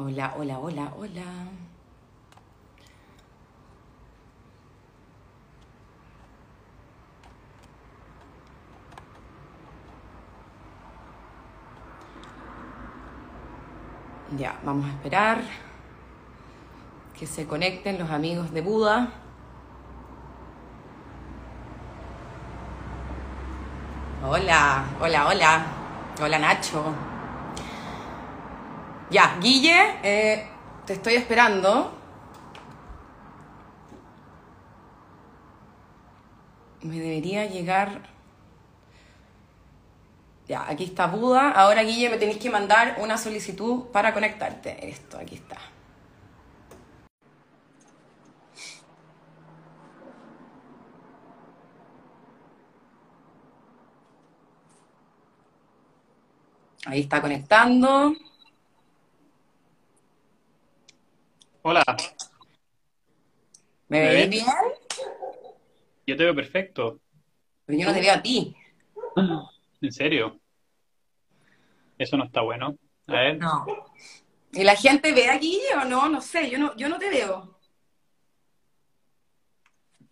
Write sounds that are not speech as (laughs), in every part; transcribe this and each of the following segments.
Hola, hola, hola, hola. Ya, vamos a esperar que se conecten los amigos de Buda. Hola, hola, hola. Hola Nacho. Ya, Guille, eh, te estoy esperando. Me debería llegar. Ya, aquí está Buda. Ahora, Guille, me tenéis que mandar una solicitud para conectarte. Esto, aquí está. Ahí está conectando. Hola, ¿Me ¿me veis ves? bien? Yo te veo perfecto. Pero yo no te veo a ti. (gasps) ¿En serio? Eso no está bueno. A ver, No. ¿Y la gente ve a Guille o no? No sé, yo no, yo no te veo.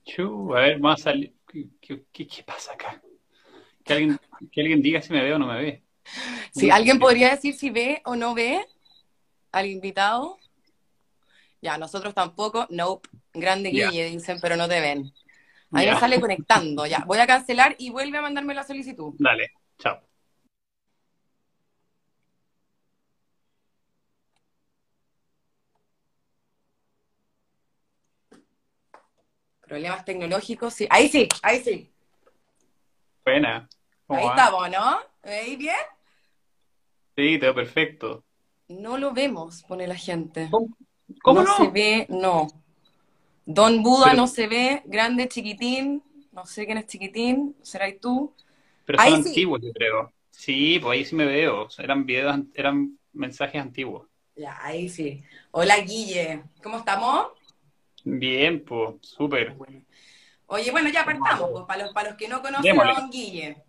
chu, a ver, vamos a salir. ¿Qué, qué- qué- qué pasa acá? Que alguien, que alguien diga si me ve o no me ve. Si alguien podría decir si ve o no ve al invitado. Ya, nosotros tampoco. Nope. Grande Guille, dicen, pero no te ven. A mí me ya. sale conectando. Ya, voy a cancelar y vuelve a mandarme la solicitud. Dale, chao. Problemas tecnológicos, sí. Ahí sí, ahí sí. Buena. ¿Cómo Ahí va? estamos, ¿no? ¿Me veis bien? Sí, te veo perfecto. No lo vemos, pone la gente. ¿Cómo, cómo No se no? ve, no. Don Buda Pero, no se ve, grande, chiquitín, no sé quién es chiquitín, será tú. pero son Ahí sí. antiguos, yo creo. Sí, pues ahí sí me veo. Eran videos, an- eran mensajes antiguos. Ya, ahí sí. Hola Guille, ¿cómo estamos? Bien, pues, súper. Bueno. Oye, bueno, ya partamos, pues, para los, para los que no conocen a. Don Guille.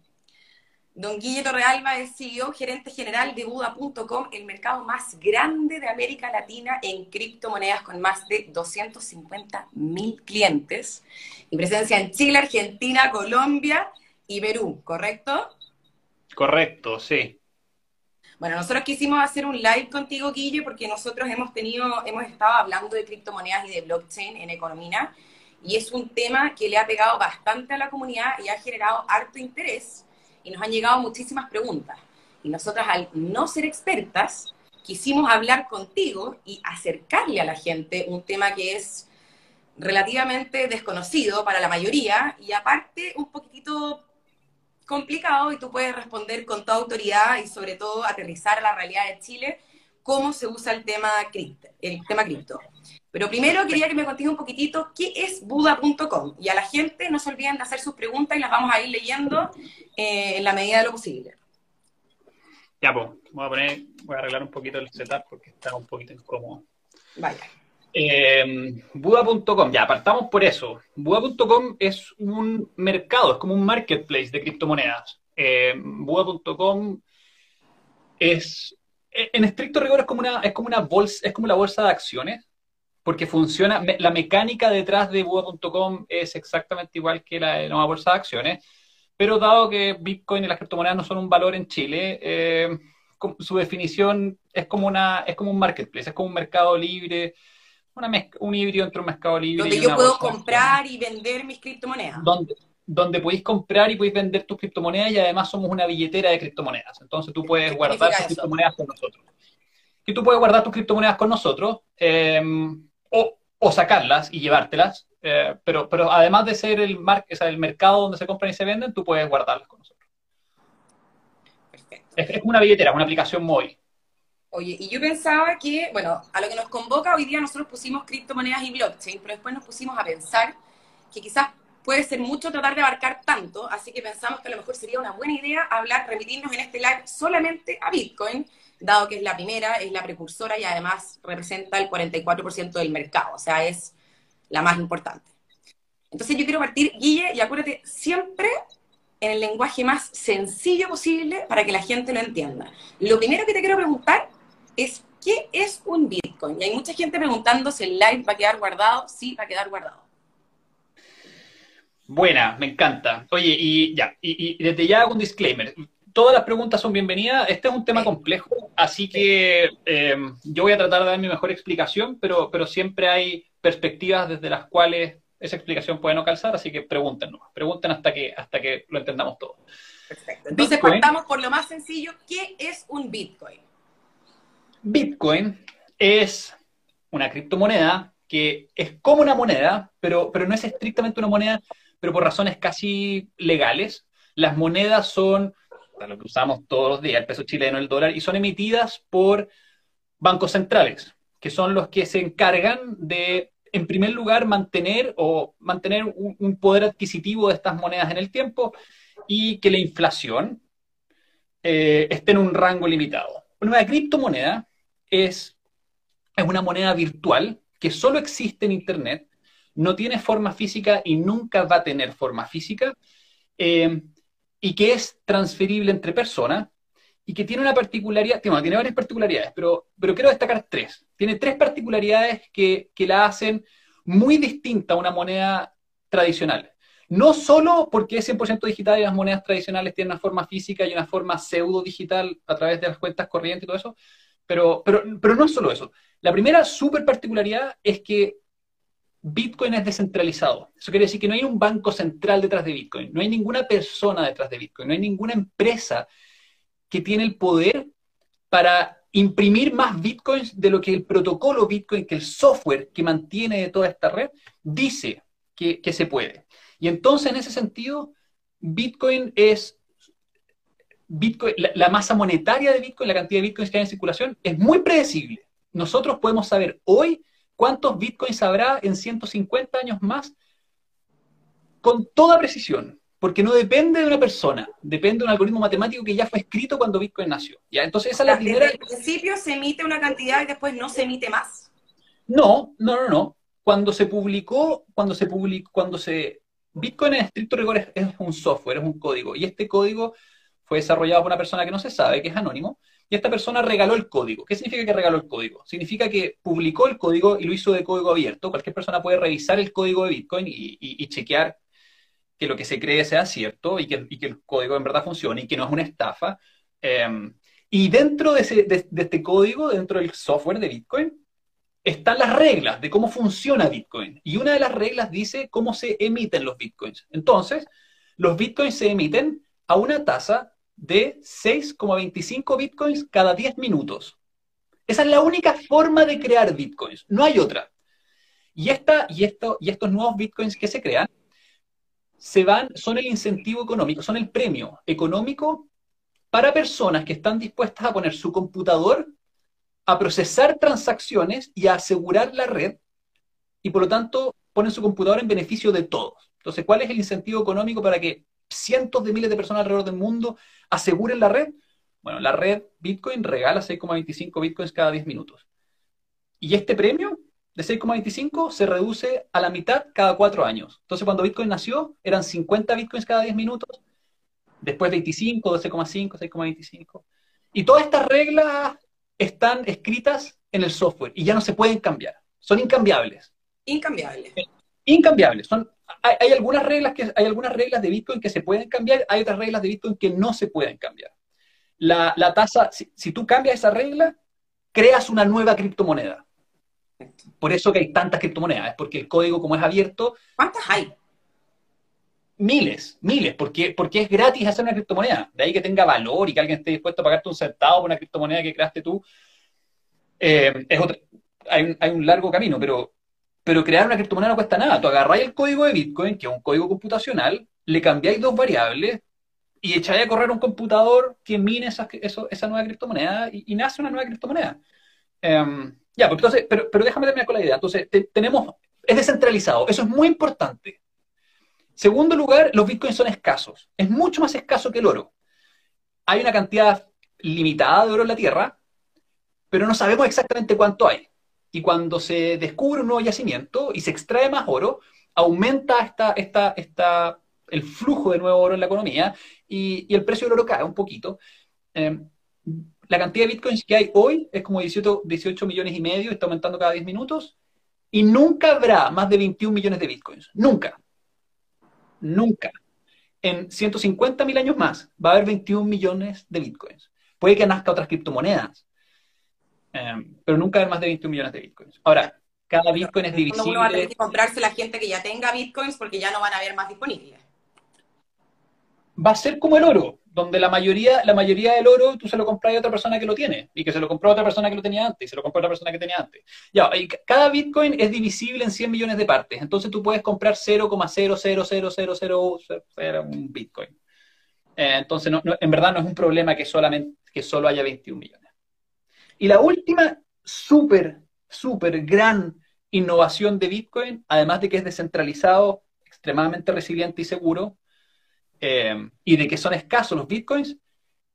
Don Guille Torrealba es CEO, gerente general de Buda.com, el mercado más grande de América Latina en criptomonedas con más de 250 mil clientes y presencia en Chile, Argentina, Colombia y Perú, ¿correcto? Correcto, sí. Bueno, nosotros quisimos hacer un live contigo, Guille, porque nosotros hemos tenido, hemos estado hablando de criptomonedas y de blockchain en Economía, y es un tema que le ha pegado bastante a la comunidad y ha generado harto interés, y nos han llegado muchísimas preguntas. Y nosotras, al no ser expertas, quisimos hablar contigo y acercarle a la gente un tema que es relativamente desconocido para la mayoría, y aparte un poquitito complicado y tú puedes responder con toda autoridad y sobre todo aterrizar a la realidad de Chile cómo se usa el tema cripto. El tema cripto. Pero primero quería que me contéis un poquitito qué es Buda.com y a la gente no se olviden de hacer sus preguntas y las vamos a ir leyendo eh, en la medida de lo posible. Ya, pues, voy a poner, voy a arreglar un poquito el setup porque está un poquito incómodo. Vaya. Eh, Buda.com, ya, partamos por eso. Buda.com es un mercado, es como un marketplace de criptomonedas. Eh, Buda.com es, en estricto rigor, es como una, es como una bolsa, es como la bolsa de acciones, porque funciona, me- la mecánica detrás de Buda.com es exactamente igual que la de la bolsa de acciones, pero dado que Bitcoin y las criptomonedas no son un valor en Chile, eh, su definición es como una, es como un marketplace, es como un mercado libre, una mezc- un híbrido entre un mercado libre Donde y yo una puedo comprar y vender mis criptomonedas. donde, donde podéis comprar y podéis vender tus criptomonedas y además somos una billetera de criptomonedas. Entonces tú puedes ¿Qué guardar tus eso? criptomonedas con nosotros. Y tú puedes guardar tus criptomonedas con nosotros eh, o, o sacarlas y llevártelas. eh, pero, pero además de ser el, mar, o sea, el mercado donde se compran y se venden, tú puedes guardarlas con nosotros. Perfecto. Es, es una billetera, una aplicación móvil. Oye, y yo pensaba que, bueno, a lo que nos convoca hoy día nosotros pusimos criptomonedas y blockchain, pero después nos pusimos a pensar que quizás puede ser mucho tratar de abarcar tanto, así que pensamos que a lo mejor sería una buena idea hablar, remitirnos en este live solamente a Bitcoin, dado que es la primera, es la precursora y además representa el 44% del mercado, o sea, es la más importante. Entonces yo quiero partir, Guille, y acuérdate, siempre en el lenguaje más sencillo posible para que la gente lo entienda. Lo primero que te quiero preguntar es, ¿qué es un Bitcoin? Y hay mucha gente preguntando si el live va a quedar guardado. Sí, va a quedar guardado. Buena, me encanta. Oye, y ya, y, desde ya hago un disclaimer. Todas las preguntas son bienvenidas. Este es un tema complejo, así que em, yo voy a tratar de dar mi mejor explicación, pero, pero siempre hay perspectivas desde las cuales esa explicación puede no calzar, así que pregúntenos, pregunten hasta que, hasta que lo entendamos todo. Perfecto. Entonces partamos por lo más sencillo. ¿Qué es un Bitcoin? Bitcoin es una criptomoneda que es como una moneda, pero, pero no es estrictamente una moneda, pero por razones casi legales. Las monedas son, lo que usamos todos los días, el peso chileno, el dólar, y son emitidas por bancos centrales, que son los que se encargan de, en primer lugar, mantener o mantener un, poder adquisitivo de estas monedas en el tiempo y que la inflación eh, esté en un rango limitado. Una criptomoneda es, es una moneda virtual que solo existe en Internet, no tiene forma física y nunca va a tener forma física, eh, y que es transferible entre personas, y que tiene una particularidad, tiene, varias particularidades, pero, quiero destacar tres. Tiene tres particularidades que, la hacen muy distinta a una moneda tradicional. No solo porque es 100% digital y las monedas tradicionales tienen una forma física y una forma pseudo digital a través de las cuentas corrientes y todo eso, pero, pero, no es solo eso. La primera súper particularidad es que Bitcoin es descentralizado. Eso quiere decir que no hay un banco central detrás de Bitcoin, no hay ninguna persona detrás de Bitcoin, no hay ninguna empresa que tiene el poder para imprimir más Bitcoins de lo que el protocolo Bitcoin, que el software que mantiene toda esta red, dice que, se puede. Y entonces, en ese sentido, Bitcoin es Bitcoin, la, masa monetaria de Bitcoin, la cantidad de Bitcoins que hay en circulación, es muy predecible. Nosotros podemos saber hoy cuántos Bitcoins habrá en 150 años más con toda precisión, porque no depende de una persona, depende de un algoritmo matemático que ya fue escrito cuando Bitcoin nació. ¿ya? Entonces esa es la primera... Desde el principio se emite una cantidad y después no se emite más. No, no, no, no. Cuando se publicó, cuando se publicó, cuando se... Bitcoin en estricto rigor es un software, es un código, y este código fue desarrollado por una persona que no se sabe, que es anónimo, y esta persona regaló el código. ¿Qué significa que regaló el código? Significa que publicó el código y lo hizo de código abierto. Cualquier persona puede revisar el código de Bitcoin y, chequear que lo que se cree sea cierto y que, el código en verdad funcione y que no es una estafa. Em, y dentro de, de, este código, dentro del software de Bitcoin, están las reglas de cómo funciona Bitcoin. Y una de las reglas dice cómo se emiten los Bitcoins. Entonces, los Bitcoins se emiten a una tasa de 6,25 bitcoins cada 10 minutos. Esa es la única forma de crear bitcoins, no hay otra. Y, esta, y, esto, y estos nuevos bitcoins que se crean se van, son el incentivo económico, son el premio económico para personas que están dispuestas a poner su computador a procesar transacciones y a asegurar la red y por lo tanto ponen su computador en beneficio de todos. Entonces, ¿cuál es el incentivo económico para que cientos de miles de personas alrededor del mundo aseguren la red. Bueno, la red Bitcoin regala 6,25 Bitcoins cada 10 minutos. Y este premio de 6,25 se reduce a la mitad cada 4 años. Entonces, cuando Bitcoin nació, eran 50 Bitcoins cada 10 minutos, después 25, 12,5, 6,25. Y todas estas reglas están escritas en el software y ya no se pueden cambiar. Son incambiables. Incambiables. Incambiables. Son hay, algunas reglas que, hay algunas reglas de Bitcoin que se pueden cambiar, hay otras reglas de Bitcoin que no se pueden cambiar. La, tasa, si, tú cambias esa regla, creas una nueva criptomoneda. Por eso que hay tantas criptomonedas, es porque el código como es abierto... ¿Cuántas hay? Miles, miles, porque, porque es gratis hacer una criptomoneda. De ahí que tenga valor y que alguien esté dispuesto a pagarte un centavo por una criptomoneda que creaste tú. Eh, es hay, hay un largo camino, pero pero crear una criptomoneda no cuesta nada. Tú agarráis el código de Bitcoin, que es un código computacional, le cambiáis dos variables y echáis a correr un computador que mine esa, esa nueva criptomoneda y, nace una nueva criptomoneda. Em, ya, pues entonces, pero, déjame terminar con la idea. Entonces, tenemos, es descentralizado, eso es muy importante. Segundo lugar, los bitcoins son escasos. Es mucho más escaso que el oro. Hay una cantidad limitada de oro en la Tierra, pero no sabemos exactamente cuánto hay. Y cuando se descubre un nuevo yacimiento y se extrae más oro, aumenta esta, esta, esta, el flujo de nuevo oro en la economía y, el precio del oro cae un poquito. Em, la cantidad de bitcoins que hay hoy es como 18, 18 millones y medio, está aumentando cada 10 minutos, y nunca habrá más de 21 millones de bitcoins. Nunca. Nunca. En 150 mil años más va a haber 21 millones de bitcoins. Puede que nazca otras criptomonedas, em, pero nunca haber más de 21 millones de bitcoins. Ahora, cada bitcoin es divisible. Uno va a tener que comprarse la gente que ya tenga bitcoins porque ya no van a haber más disponibles. Va a ser como el oro donde la mayoría, la mayoría del oro tú se lo compras a otra persona que lo tiene, y que se lo compró a otra persona que lo tenía antes, y se lo compró a otra persona que tenía antes. Ya, y cada Bitcoin es divisible en 100 millones de partes, entonces tú puedes comprar 0,00000 un Bitcoin. Eh, entonces, en verdad no es un problema que, solamente, que solo haya 21 millones. Y la última súper, súper gran innovación de Bitcoin, además de que es descentralizado, extremadamente resiliente y seguro, eh, y de que son escasos los bitcoins,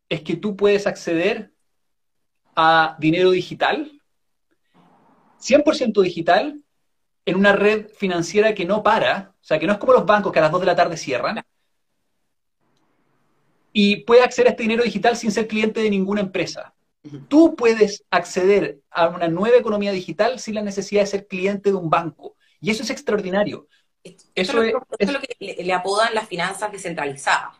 es que tú puedes acceder a dinero digital, 100% digital, en una red financiera que no para, o sea, que no es como los bancos que a las 2 de la tarde cierran, y puedes acceder a este dinero digital sin ser cliente de ninguna empresa. Tú puedes acceder a una nueva economía digital sin la necesidad de ser cliente de un banco. Y eso es extraordinario. Eso, es, lo que le, apodan las finanzas descentralizadas.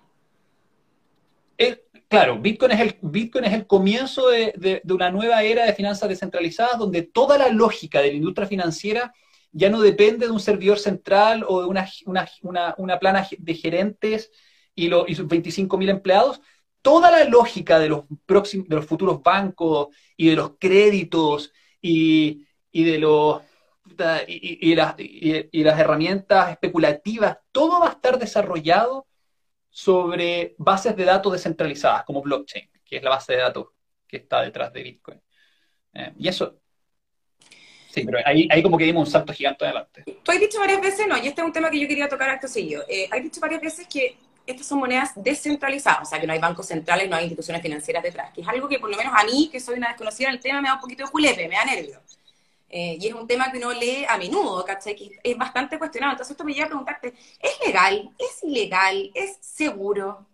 claro, Bitcoin es el, Bitcoin es el comienzo de, una nueva era de finanzas descentralizadas donde toda la lógica de la industria financiera ya no depende de un servidor central o de una, plana de gerentes y, y sus 25.000 empleados. Toda la lógica de los, próximos, de los futuros bancos y de los créditos y de los y, las, herramientas especulativas, todo va a estar desarrollado sobre bases de datos descentralizadas, como blockchain, que es la base de datos que está detrás de Bitcoin. Eh, y eso, sí, pero ahí, ahí como que dimos un salto gigante adelante. Tú has dicho varias veces, no, y este es un tema que yo quería tocar acto seguido, eh, has dicho varias veces que estas son monedas descentralizadas, o sea, que no hay bancos centrales, no hay instituciones financieras detrás, que es algo que por lo menos a mí, que soy una desconocida en el tema, me da un poquito de julepe, me da nervio. Eh, y es un tema que uno lee a menudo, ¿cachai? Que es bastante cuestionado. Entonces esto me lleva a preguntarte, ¿es legal? ¿Es ilegal? ¿Es seguro?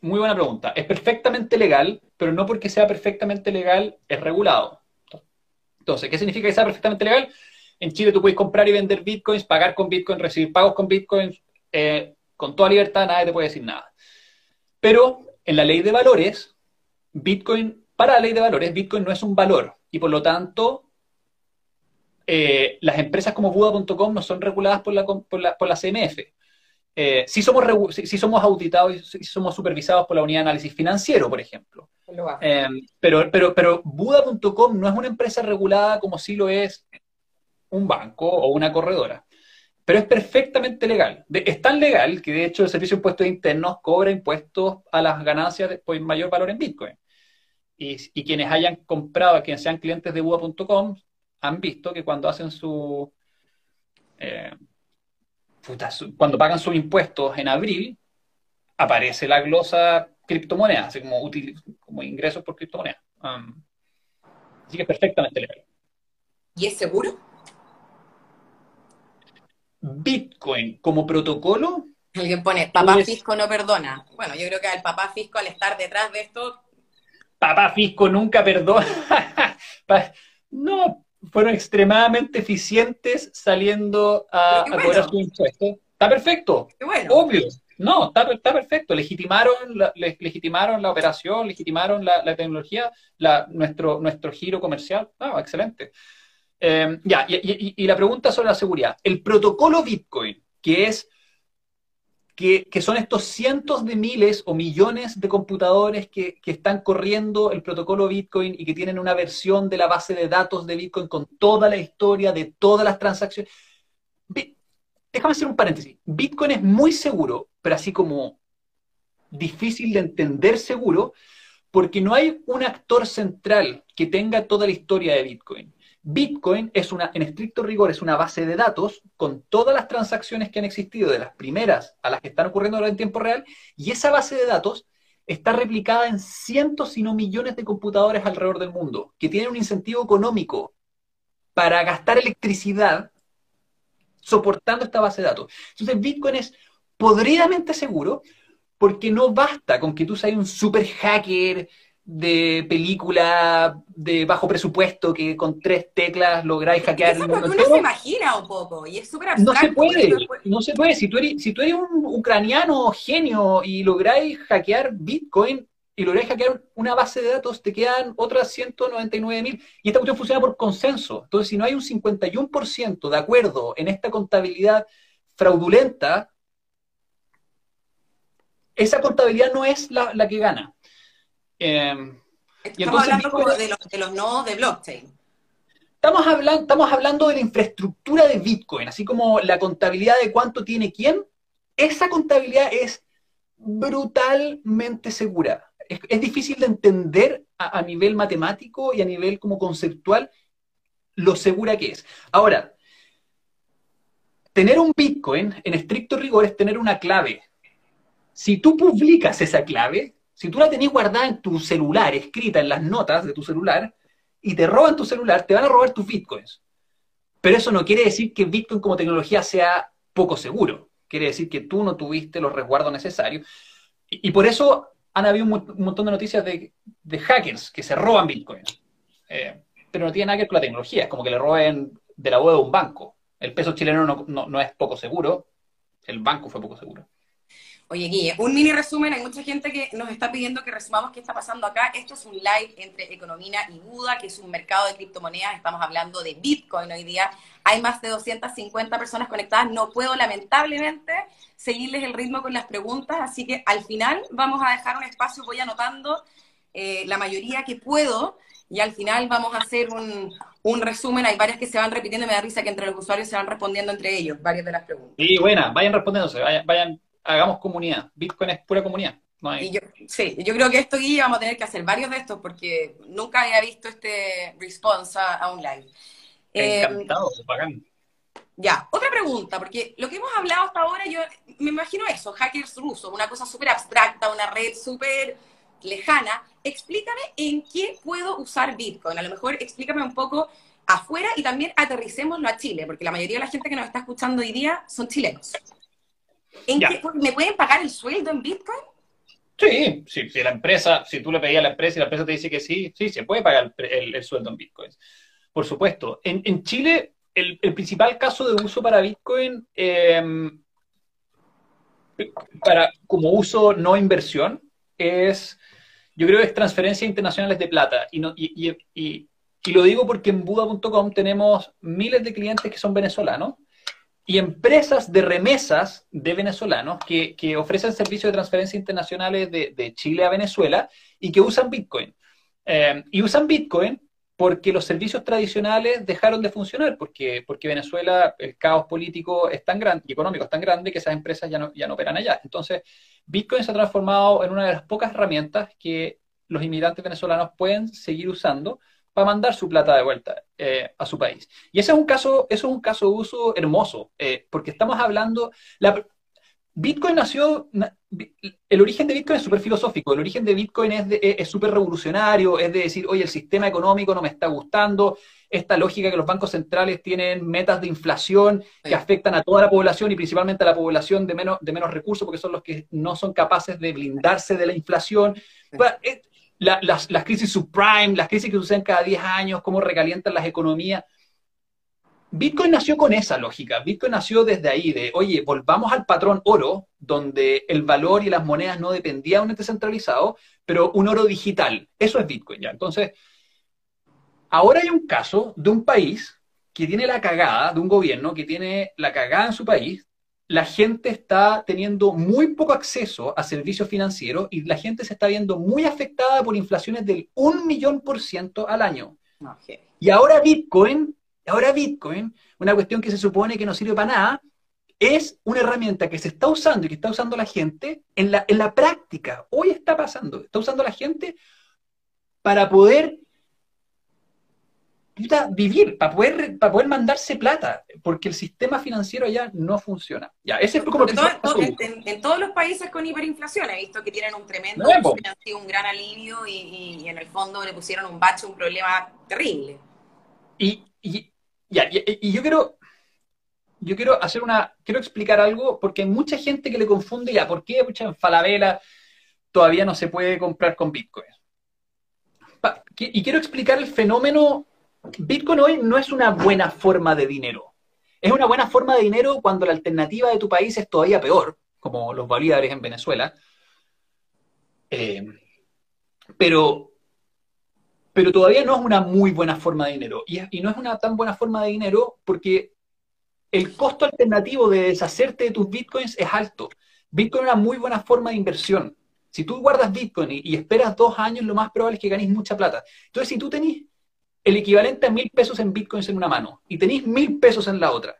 Muy buena pregunta. Es perfectamente legal, pero no porque sea perfectamente legal es regulado. Entonces, ¿qué significa que sea perfectamente legal? En Chile tú puedes comprar y vender bitcoins, pagar con bitcoin, recibir pagos con bitcoins, eh, con toda libertad, nadie te puede decir nada. Pero en la ley de valores, bitcoin, para la ley de valores, bitcoin no es un valor, y por lo tanto, eh, las empresas como Buda.com no son reguladas por la, por la, por la CMF. Eh, sí, somos, somos auditados y sí somos supervisados por la unidad de análisis financiero, por ejemplo. Eh, pero, pero, pero Buda.com no es una empresa regulada como si lo es un banco o una corredora. Pero es perfectamente legal. es tan legal que de hecho el Servicio de Impuestos Internos cobra impuestos a las ganancias de, por mayor valor en Bitcoin. Y, quienes hayan comprado, quienes sean clientes de Buda.com, han visto que cuando hacen eh, su, cuando pagan sus impuestos en abril, aparece la glosa criptomoneda, así como, como ingresos por criptomoneda. Um, así que es perfectamente legal. ¿Y es seguro? Bitcoin como protocolo. Alguien pone, papá Fisco no perdona. Bueno, yo creo que el papá Fisco al estar detrás de esto papá Fisco nunca perdona. (laughs) no, fueron extremadamente eficientes saliendo a, cobrar su impuesto. Está perfecto, obvio. No, está, perfecto. Legitimaron la, legitimaron la operación, legitimaron la, tecnología, nuestro, nuestro giro comercial. Ah, excelente. Eh, ya, y la pregunta sobre la seguridad. El protocolo Bitcoin, que es que, son estos cientos de miles o millones de computadores que, están corriendo el protocolo Bitcoin y que tienen una versión de la base de datos de Bitcoin con toda la historia de todas las transacciones. Déjame hacer un paréntesis. Bitcoin es muy seguro, pero así como difícil de entender seguro, porque no hay un actor central que tenga toda la historia de Bitcoin. Bitcoin es una, en estricto rigor, es una base de datos con todas las transacciones que han existido, de las primeras a las que están ocurriendo ahora en tiempo real, y esa base de datos está replicada en cientos, si no millones de computadores alrededor del mundo, que tienen un incentivo económico para gastar electricidad soportando esta base de datos. Entonces, Bitcoin es podridamente seguro porque no basta con que tú seas un super hacker de película de bajo presupuesto que con tres teclas lográis hackear. Eso es lo que uno se imagina un poco y es súper abstracto. No se puede, no se puede. Si tú eres, si tú eres un ucraniano genio y lográis hackear Bitcoin y lográis hackear una base de datos, te quedan otras 199 mil. Y esta cuestión funciona por consenso. Entonces, si no hay un 51% de acuerdo en esta contabilidad fraudulenta, esa contabilidad no es la, la que gana. Em, estamos hablando como de los, de los nodos de blockchain. Estamos hablando, estamos hablando de la infraestructura de Bitcoin, así como la contabilidad de cuánto tiene quién. Esa contabilidad es brutalmente segura. Es, difícil de entender a, a, nivel matemático y a nivel como conceptual lo segura que es. Ahora, tener un Bitcoin en estricto rigor es tener una clave. Si tú publicas esa clave, si tú la tenés guardada en tu celular, escrita en las notas de tu celular, y te roban tu celular, te van a robar tus bitcoins. Pero eso no quiere decir que Bitcoin como tecnología sea poco seguro. Quiere decir que tú no tuviste los resguardos necesarios. Y, por eso han habido un, montón de noticias de, hackers que se roban bitcoins. Eh, pero no tiene nada que ver con la tecnología. Es como que le roben de la web de un banco. El peso chileno no es poco seguro. El banco fue poco seguro. Oye, Guille, un mini resumen. Hay mucha gente que nos está pidiendo que resumamos qué está pasando acá. Esto es un live entre Economina y Buda, que es un mercado de criptomonedas. Estamos hablando de Bitcoin hoy día. Hay más de 250 personas conectadas. No puedo, lamentablemente, seguirles el ritmo con las preguntas. Así que al final vamos a dejar un espacio. Voy anotando eh, la mayoría que puedo. Y al final vamos a hacer un, un resumen. Hay varias que se van repitiendo. Me da risa que entre los usuarios se van respondiendo entre ellos varias de las preguntas. Sí, buena. Vayan respondiéndose. vayan, vayan hagamos comunidad. Bitcoin es pura comunidad. yo, sí, yo creo que esto, Guille, vamos a tener que hacer varios de estos porque nunca había visto este response a, un live. Eh, Encantado, Ya, otra pregunta, porque lo que hemos hablado hasta ahora, yo me imagino eso, hackers rusos, una cosa súper abstracta, una red súper lejana. Explícame en qué puedo usar Bitcoin. A lo mejor explícame un poco afuera y también aterricémoslo a Chile, porque la mayoría de la gente que nos está escuchando hoy día son chilenos. ¿Me pueden pagar el sueldo en Bitcoin? Sí, sí, si la empresa, si tú le pedías a la empresa y la empresa te dice que sí, sí, se puede pagar el, sueldo en Bitcoin. Por supuesto. En, Chile, el, principal caso de uso para Bitcoin, em, para, como uso no inversión, es, yo creo que es transferencias internacionales de plata. Y, no, y, y lo digo porque en Buda.com tenemos miles de clientes que son venezolanos y empresas de remesas de venezolanos que, ofrecen servicios de transferencia internacionales de, Chile a Venezuela y que usan Bitcoin. Eh, y usan Bitcoin porque los servicios tradicionales dejaron de funcionar, porque, porque Venezuela, el caos político es tan grande y económico es tan grande que esas empresas ya no, ya no operan allá. Entonces, Bitcoin se ha transformado en una de las pocas herramientas que los inmigrantes venezolanos pueden seguir usando para mandar su plata de vuelta eh, a su país. Y ese es un caso, eso es un caso de uso hermoso, eh, porque estamos hablando, la, Bitcoin nació, el origen de Bitcoin es súper filosófico, el origen de Bitcoin es súper revolucionario, es de decir, oye, el sistema económico no me está gustando, esta lógica que los bancos centrales tienen metas de inflación que afectan a toda la población y principalmente a la población de menos, de menos recursos, porque son los que no son capaces de blindarse de la inflación las, crisis subprime, las crisis que suceden cada 10 años, cómo recalientan las economías. Bitcoin nació con esa lógica. Bitcoin nació desde ahí, de, oye, volvamos al patrón oro, donde el valor y las monedas no dependían de un ente centralizado, pero un oro digital. Eso es Bitcoin ya. Entonces, ahora hay un caso de un país que tiene la cagada, de un gobierno que tiene la cagada en su país, la gente está teniendo muy poco acceso a servicios financieros y la gente se está viendo muy afectada por inflaciones del un millón por ciento al año. Y ahora Bitcoin, ahora Bitcoin, una cuestión que se supone que no sirve para nada, es una herramienta que se está usando y que está usando la gente en la, en la práctica. Hoy está pasando, está usando la gente para poder vivir, para poder, para poder mandarse plata, porque el sistema financiero allá no funciona. Ya, ese es como en, todos los países con hiperinflación he visto que tienen un tremendo, un gran alivio y, en el fondo le pusieron un bache, un problema terrible. Y, y, ya, y, yo quiero, yo quiero hacer una, quiero explicar algo, porque hay mucha gente que le confunde ya, ¿por qué mucha en Falabella todavía no se puede comprar con Bitcoin? Y quiero explicar el fenómeno, Bitcoin hoy no es una buena forma de dinero. Es una buena forma de dinero cuando la alternativa de tu país es todavía peor, como los bolívares en Venezuela. Eh, pero, pero todavía no es una muy buena forma de dinero. Y, y, no es una tan buena forma de dinero porque el costo alternativo de deshacerte de tus bitcoins es alto. Bitcoin es una muy buena forma de inversión. Si tú guardas bitcoin y, esperas dos años, lo más probable es que ganes mucha plata. Entonces, si tú tenés el equivalente a mil pesos en bitcoins en una mano y tenés mil pesos en la otra,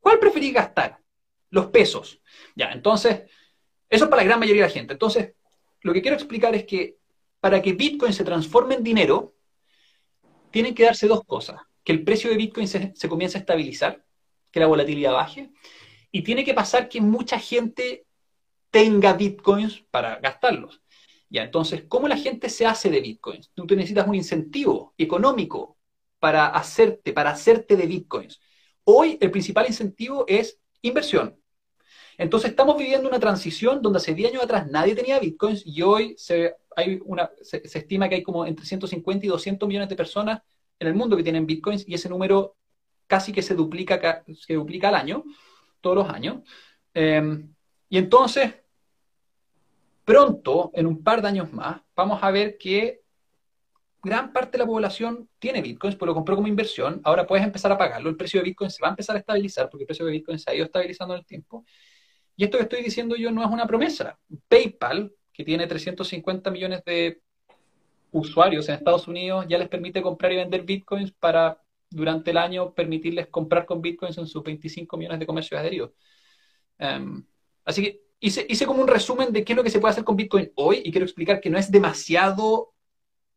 ¿cuál preferís gastar? Los pesos. Ya, entonces, eso es para la gran mayoría de la gente. Entonces, lo que quiero explicar es que para que Bitcoin se transforme en dinero, tienen que darse dos cosas. Que el precio de Bitcoin se, se comience a estabilizar que la volatilidad baje. Y tiene que pasar que mucha gente tenga bitcoins para gastarlos. Ya, entonces, ¿cómo la gente se hace de bitcoins? Tú necesitas un incentivo económico para hacerte, para hacerte de bitcoins. Hoy el principal incentivo es inversión. Entonces estamos viviendo una transición donde hace 10 años atrás nadie tenía bitcoins y hoy se, hay una, se, estima que hay como entre 150 y 200 millones de personas en el mundo que tienen bitcoins y ese número casi que se duplica, se duplica al año, todos los años. Eh, y entonces, pronto, en un par de años más, vamos a ver que gran parte de la población tiene bitcoins, pues lo compró como inversión, ahora puedes empezar a pagarlo, el precio de bitcoin se va a empezar a estabilizar, porque el precio de bitcoin se ha ido estabilizando en el tiempo. Y esto que estoy diciendo yo no es una promesa. PayPal, que tiene 350 millones de usuarios en Estados Unidos, ya les permite comprar y vender bitcoins para durante el año permitirles comprar con bitcoins en sus 25 millones de comercios adheridos. Um, así que hice, hice como un resumen de qué es lo que se puede hacer con bitcoin hoy y quiero explicar que no es demasiado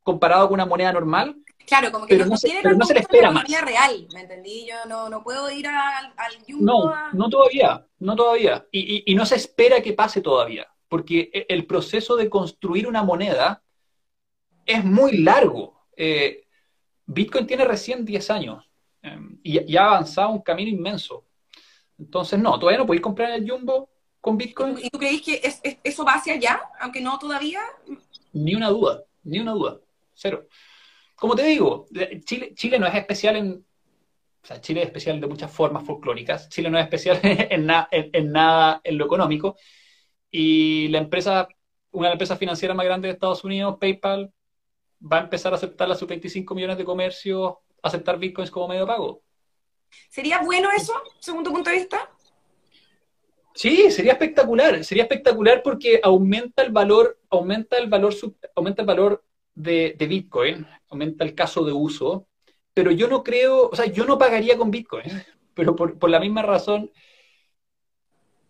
comparado con una moneda normal. Claro, como que pero no, se, pero no se le espera más. real, ¿me entendí? Yo no, no puedo ir al, al No, a... no todavía, no todavía. Y, y, y no se espera que pase todavía, porque e, el proceso de construir una moneda es muy largo. Eh, Bitcoin tiene recién 10 años eh, y, y, ha avanzado un camino inmenso. Entonces, no, todavía no podéis comprar el Jumbo con Bitcoin. ¿Y tú creéis que es, es, eso va hacia allá, aunque no todavía? Ni una duda, ni una duda, cero. Como te digo, Chile, Chile no es especial en... O sea, Chile es especial de muchas formas folclóricas. Chile no es especial (laughs) en, na, en, en nada en lo económico. Y la empresa, una de las empresas financieras más grandes de Estados Unidos, PayPal, va a empezar a aceptar a sus 25 millones de comercios, aceptar bitcoins como medio de pago. ¿Sería bueno eso, según tu punto de vista? Sí, sería espectacular, sería espectacular porque aumenta el valor, aumenta el valor, aumenta el valor de, Bitcoin, aumenta el caso de uso, pero yo no creo, o sea, yo no pagaría con Bitcoin, (laughs) pero por, por la misma razón,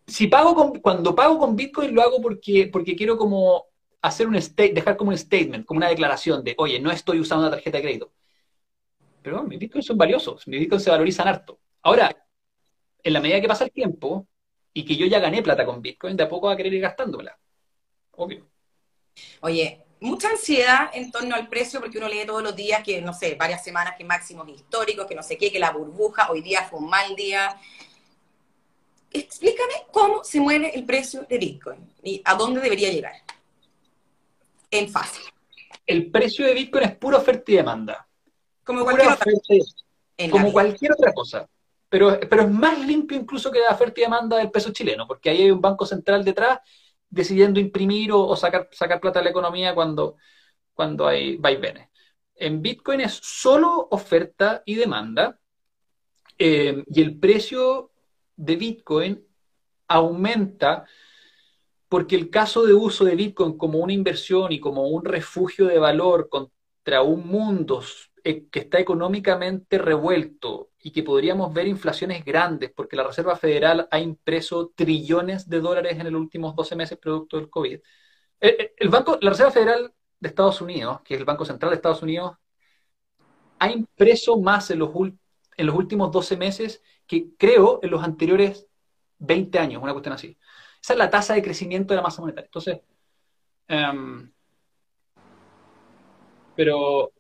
si pago con, cuando pago con Bitcoin lo hago porque, porque quiero como hacer un state, dejar como un statement, como una declaración de, oye, no estoy usando una tarjeta de crédito. Pero bueno, mis bitcoins son valiosos, mis bitcoins se valorizan harto. Ahora, en la medida que pasa el tiempo y que yo ya gané plata con bitcoin, de a poco va a querer ir gastándomela. Obvio. Oye, mucha ansiedad en torno al precio porque uno lee todos los días que, no sé, varias semanas que máximos históricos, que no sé qué, que la burbuja, hoy día fue un mal día. Explícame cómo se mueve el precio de Bitcoin y a dónde debería llegar en fácil. El precio de Bitcoin es pura oferta y demanda. Como cualquier, otra, como cualquier otra cosa. Pero, pero es más limpio incluso que la oferta y demanda del peso chileno, porque ahí hay un banco central detrás decidiendo imprimir o, sacar, sacar plata de la economía cuando, cuando hay vaivenes. En Bitcoin es solo oferta y demanda, eh, y el precio de Bitcoin aumenta porque el caso de uso de Bitcoin como una inversión y como un refugio de valor contra un mundo que está económicamente revuelto y que podríamos ver inflaciones grandes, porque la Reserva Federal ha impreso trillones de dólares en los últimos 12 meses producto del COVID. El, el banco, la Reserva Federal de Estados Unidos, que es el Banco Central de Estados Unidos, ha impreso más en los, en los últimos 12 meses que creo en los anteriores 20 años, una cuestión así. Esa es la tasa de crecimiento de la masa monetaria. Entonces, um, pero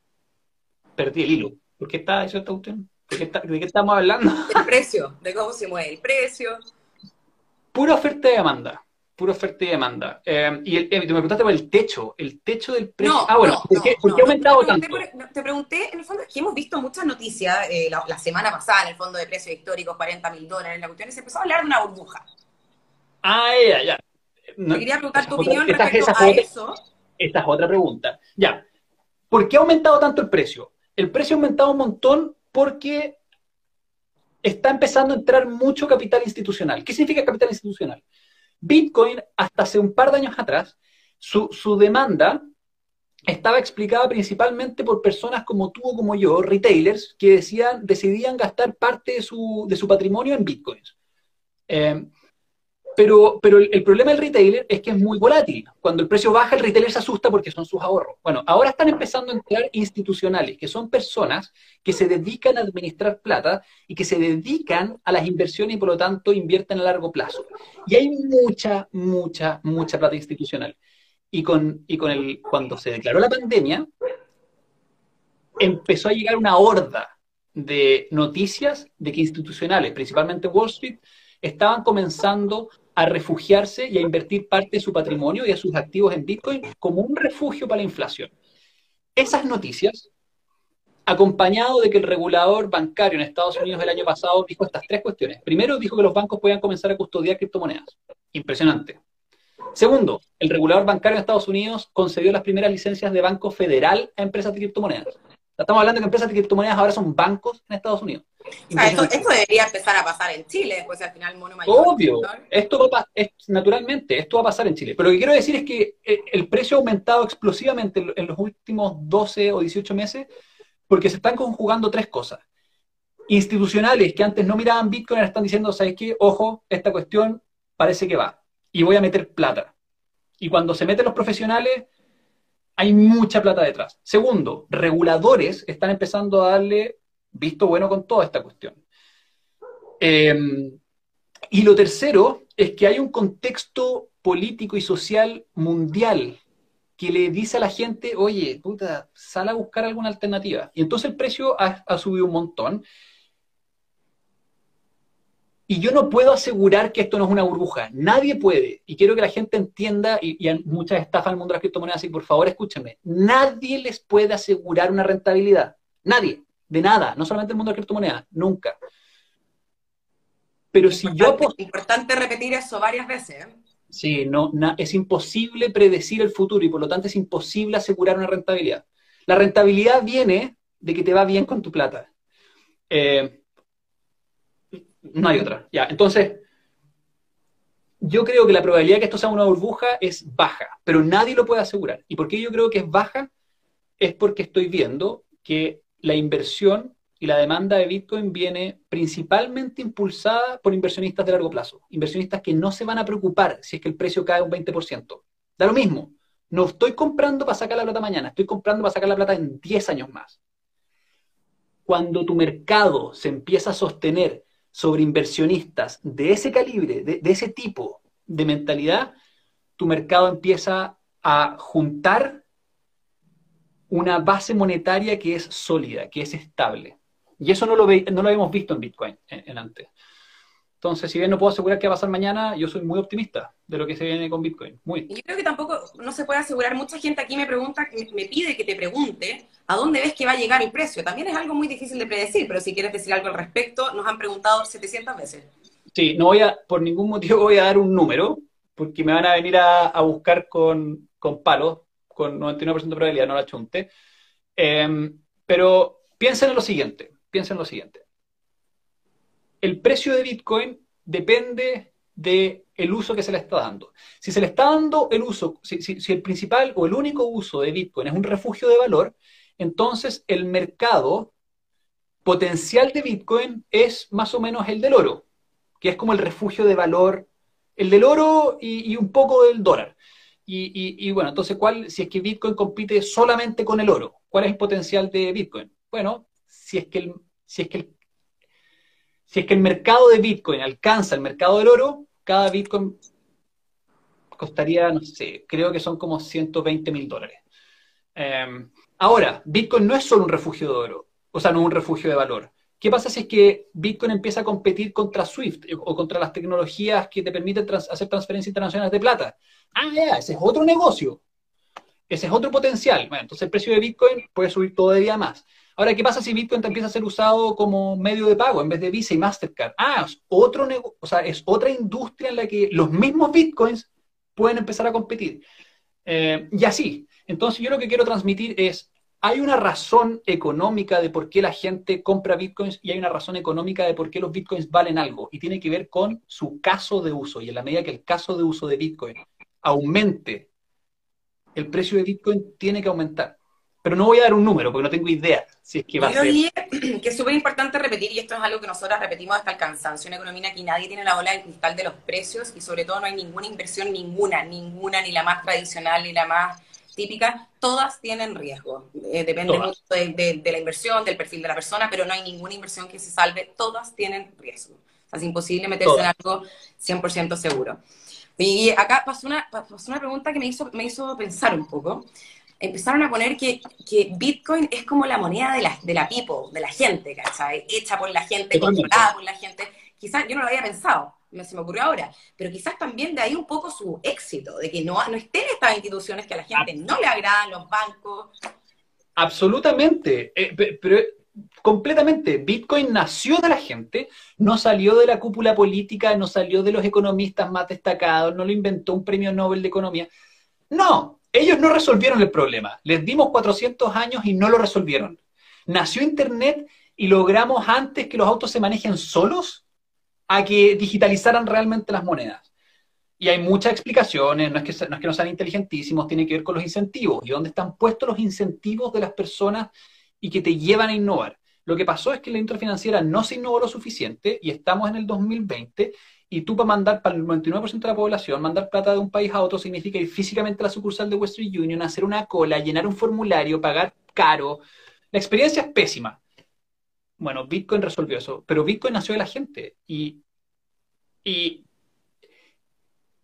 perdí el hilo. ¿Por qué está eso esta cuestión? ¿De qué, ¿De qué, estamos hablando? El (laughs) precio, de cómo se mueve el precio. Pura oferta y demanda pura oferta y demanda. Eh, y el, eh, me preguntaste por el techo, el techo del precio. No, ah, bueno, ¿por, qué, ha aumentado tanto? te pregunté, en el fondo, es que hemos visto muchas noticias eh, la, semana pasada, en el fondo de precios históricos, 40 mil dólares, la cuestión, y se empezó a hablar de una burbuja. Ah, ya, ya. te quería preguntar tu opinión respecto a eso. Esta es otra pregunta. Ya. ¿Por qué ha aumentado tanto el precio? El precio ha aumentado un montón porque está empezando a entrar mucho capital institucional. ¿Qué significa capital institucional? Bitcoin, hasta hace un par de años atrás, su, demanda estaba explicada principalmente por personas como tú o como yo, retailers, que decían, decidían gastar parte de su, de su patrimonio en bitcoins. Eh, pero, pero el, problema del retailer es que es muy volátil. Cuando el precio baja, el retailer se asusta porque son sus ahorros. Bueno, ahora están empezando a entrar institucionales, que son personas que se dedican a administrar plata y que se dedican a las inversiones y por lo tanto invierten a largo plazo. Y hay mucha, mucha, mucha plata institucional. Y, con, y con el, cuando se declaró la pandemia, empezó a llegar una horda de noticias de que institucionales, principalmente Wall Street, estaban comenzando a refugiarse y a invertir parte de su patrimonio y a sus activos en Bitcoin como un refugio para la inflación. Esas noticias, acompañado de que el regulador bancario en Estados Unidos el año pasado dijo estas tres cuestiones. Primero, dijo que los bancos podían comenzar a custodiar criptomonedas. Impresionante. Segundo, el regulador bancario en Estados Unidos concedió las primeras licencias de banco federal a empresas de criptomonedas. Estamos hablando de que empresas de criptomonedas ahora son bancos en Estados Unidos. esto, debería empezar a pasar en Chile, después al final mono mayor. Obvio, esto va es, naturalmente, esto va a pasar en Chile. Pero lo que quiero decir es que eh, el precio ha aumentado explosivamente en los últimos 12 o 18 meses porque se están conjugando tres cosas. Institucionales que antes no miraban Bitcoin ahora están diciendo, ¿sabes qué? Ojo, esta cuestión parece que va. Y voy a meter plata. Y cuando se meten los profesionales, hay mucha plata detrás. Segundo, reguladores están empezando a darle visto bueno con toda esta cuestión. Em, y lo tercero es que hay un contexto político y social mundial que le dice a la gente, oye, puta, sal a buscar alguna alternativa. Y entonces el precio ha subido un montón. Y yo no puedo asegurar que esto no es una burbuja. Nadie puede. Y quiero que la gente entienda, y, hay muchas estafas en el mundo de las criptomonedas, y por favor escúchenme. Nadie les puede asegurar una rentabilidad. Nadie. De nada. No solamente el mundo de las criptomonedas. Nunca. Pero si yo... Importante repetir eso varias veces. ¿eh? Sí, no, es imposible predecir el futuro y por lo tanto es imposible asegurar una rentabilidad. La rentabilidad viene de que te va bien con tu plata. Eh, no hay otra. Ya, entonces, yo creo que la probabilidad de que esto sea una burbuja es baja, pero nadie lo puede asegurar. ¿Y por qué yo creo que es baja? Es porque estoy viendo que la inversión y la demanda de Bitcoin viene principalmente impulsada por inversionistas de largo plazo, inversionistas que no se van a preocupar si es que el precio cae un 20%. Da lo mismo, no estoy comprando para sacar la plata mañana, estoy comprando para sacar la plata en 10 años más. Cuando tu mercado se empieza a sostener sobre inversionistas de ese calibre, de, ese tipo de mentalidad, tu mercado empieza a juntar una base monetaria que es sólida, que es estable. Y eso no lo, no lo habíamos visto en Bitcoin en antes. Entonces, si bien no puedo asegurar qué va a pasar mañana, yo soy muy optimista de lo que se viene con Bitcoin. Muy. Yo creo que tampoco no se puede asegurar. Mucha gente aquí me pregunta, me pide que te pregunte a dónde ves que va a llegar el precio. También es algo muy difícil de predecir, pero si quieres decir algo al respecto, nos han preguntado 700 veces. Sí, no voy a, por ningún motivo voy a dar un número, porque me van a venir a, buscar con, con, palos, con 99% de probabilidad, no la chunte. Em, pero piensen en lo siguiente, piensen en lo siguiente el precio de Bitcoin depende del el uso que se le está dando. Si se le está dando el uso, si, el principal o el único uso de Bitcoin es un refugio de valor, entonces el mercado potencial de Bitcoin es más o menos el del oro, que es como el refugio de valor, el del oro y, un poco del dólar. Y, bueno, entonces, ¿cuál, si es que Bitcoin compite solamente con el oro, ¿cuál es el potencial de Bitcoin? Bueno, si es que si es que el si es que el mercado de Bitcoin alcanza el mercado del oro, cada Bitcoin costaría, no sé, creo que son como 120 mil dólares. Em, ahora, Bitcoin no es solo un refugio de oro, o sea, no un refugio de valor. ¿Qué pasa si es que Bitcoin empieza a competir contra SWIFT eh, o contra las tecnologías que te permiten hacer transferencias internacionales de plata? Ah, ya, ese es otro negocio. Ese es otro potencial. Bueno, entonces el precio de Bitcoin puede subir todavía más. Ahora, ¿qué pasa si Bitcoin empieza a ser usado como medio de pago en vez de Visa y Mastercard? Ah, es otro o sea, es otra industria en la que los mismos Bitcoins pueden empezar a competir. Eh, y así. Entonces yo lo que quiero transmitir es, hay una razón económica de por qué la gente compra bitcoins y hay una razón económica de por qué los bitcoins valen algo y tiene que ver con su caso de uso. Y en la medida que el caso de uso de bitcoin aumente, el precio de bitcoin tiene que aumentar. Pero no voy a dar un número porque no tengo idea si es que va a ser. (clears throat) que es súper importante repetir, y esto es algo que nosotros repetimos hasta el cansancio, una economía que nadie tiene la bola de cristal de los precios y sobre todo no hay ninguna inversión, ninguna, ninguna, ni la más tradicional, ni la más típicas, todas tienen riesgo. Eh, depende mucho de, la inversión, del perfil de la persona, pero no hay ninguna inversión que se salve, todas tienen riesgo. O sea, es imposible meterse en algo 100% seguro. Y acá pasó una, pasó una pregunta que me hizo, me hizo pensar un poco. Empezaron a poner que, que Bitcoin es como la moneda de la, de la people, de la gente, ¿cachai? Hecha por la gente, controlada por la gente. Quizás yo no lo había pensado, se me ocurrió ahora, pero quizás también de ahí un poco su éxito, de que no, no estén estas instituciones que a la gente no le agradan, los bancos. Absolutamente, eh, pero completamente. Bitcoin nació de la gente, no salió de la cúpula política, no salió de los economistas más destacados, no lo inventó un premio Nobel de Economía. No, ellos no resolvieron el problema. Les dimos 400 años y no lo resolvieron. Nació Internet y logramos antes que los autos se manejen solos a que digitalizaran realmente las monedas. Y hay muchas explicaciones, no es, que, no sean inteligentísimos, tiene que ver con los incentivos y dónde están puestos los incentivos de las personas y que te llevan a innovar. Lo que pasó es que la industria financiera no se innovó lo suficiente y estamos en el 2020 y tú para mandar para el 99% de la población, mandar plata de un país a otro significa ir físicamente a la sucursal de Western Union, hacer una cola, llenar un formulario, pagar caro. La experiencia es pésima. Bueno, Bitcoin resolvió eso, pero Bitcoin nació de la gente y, y,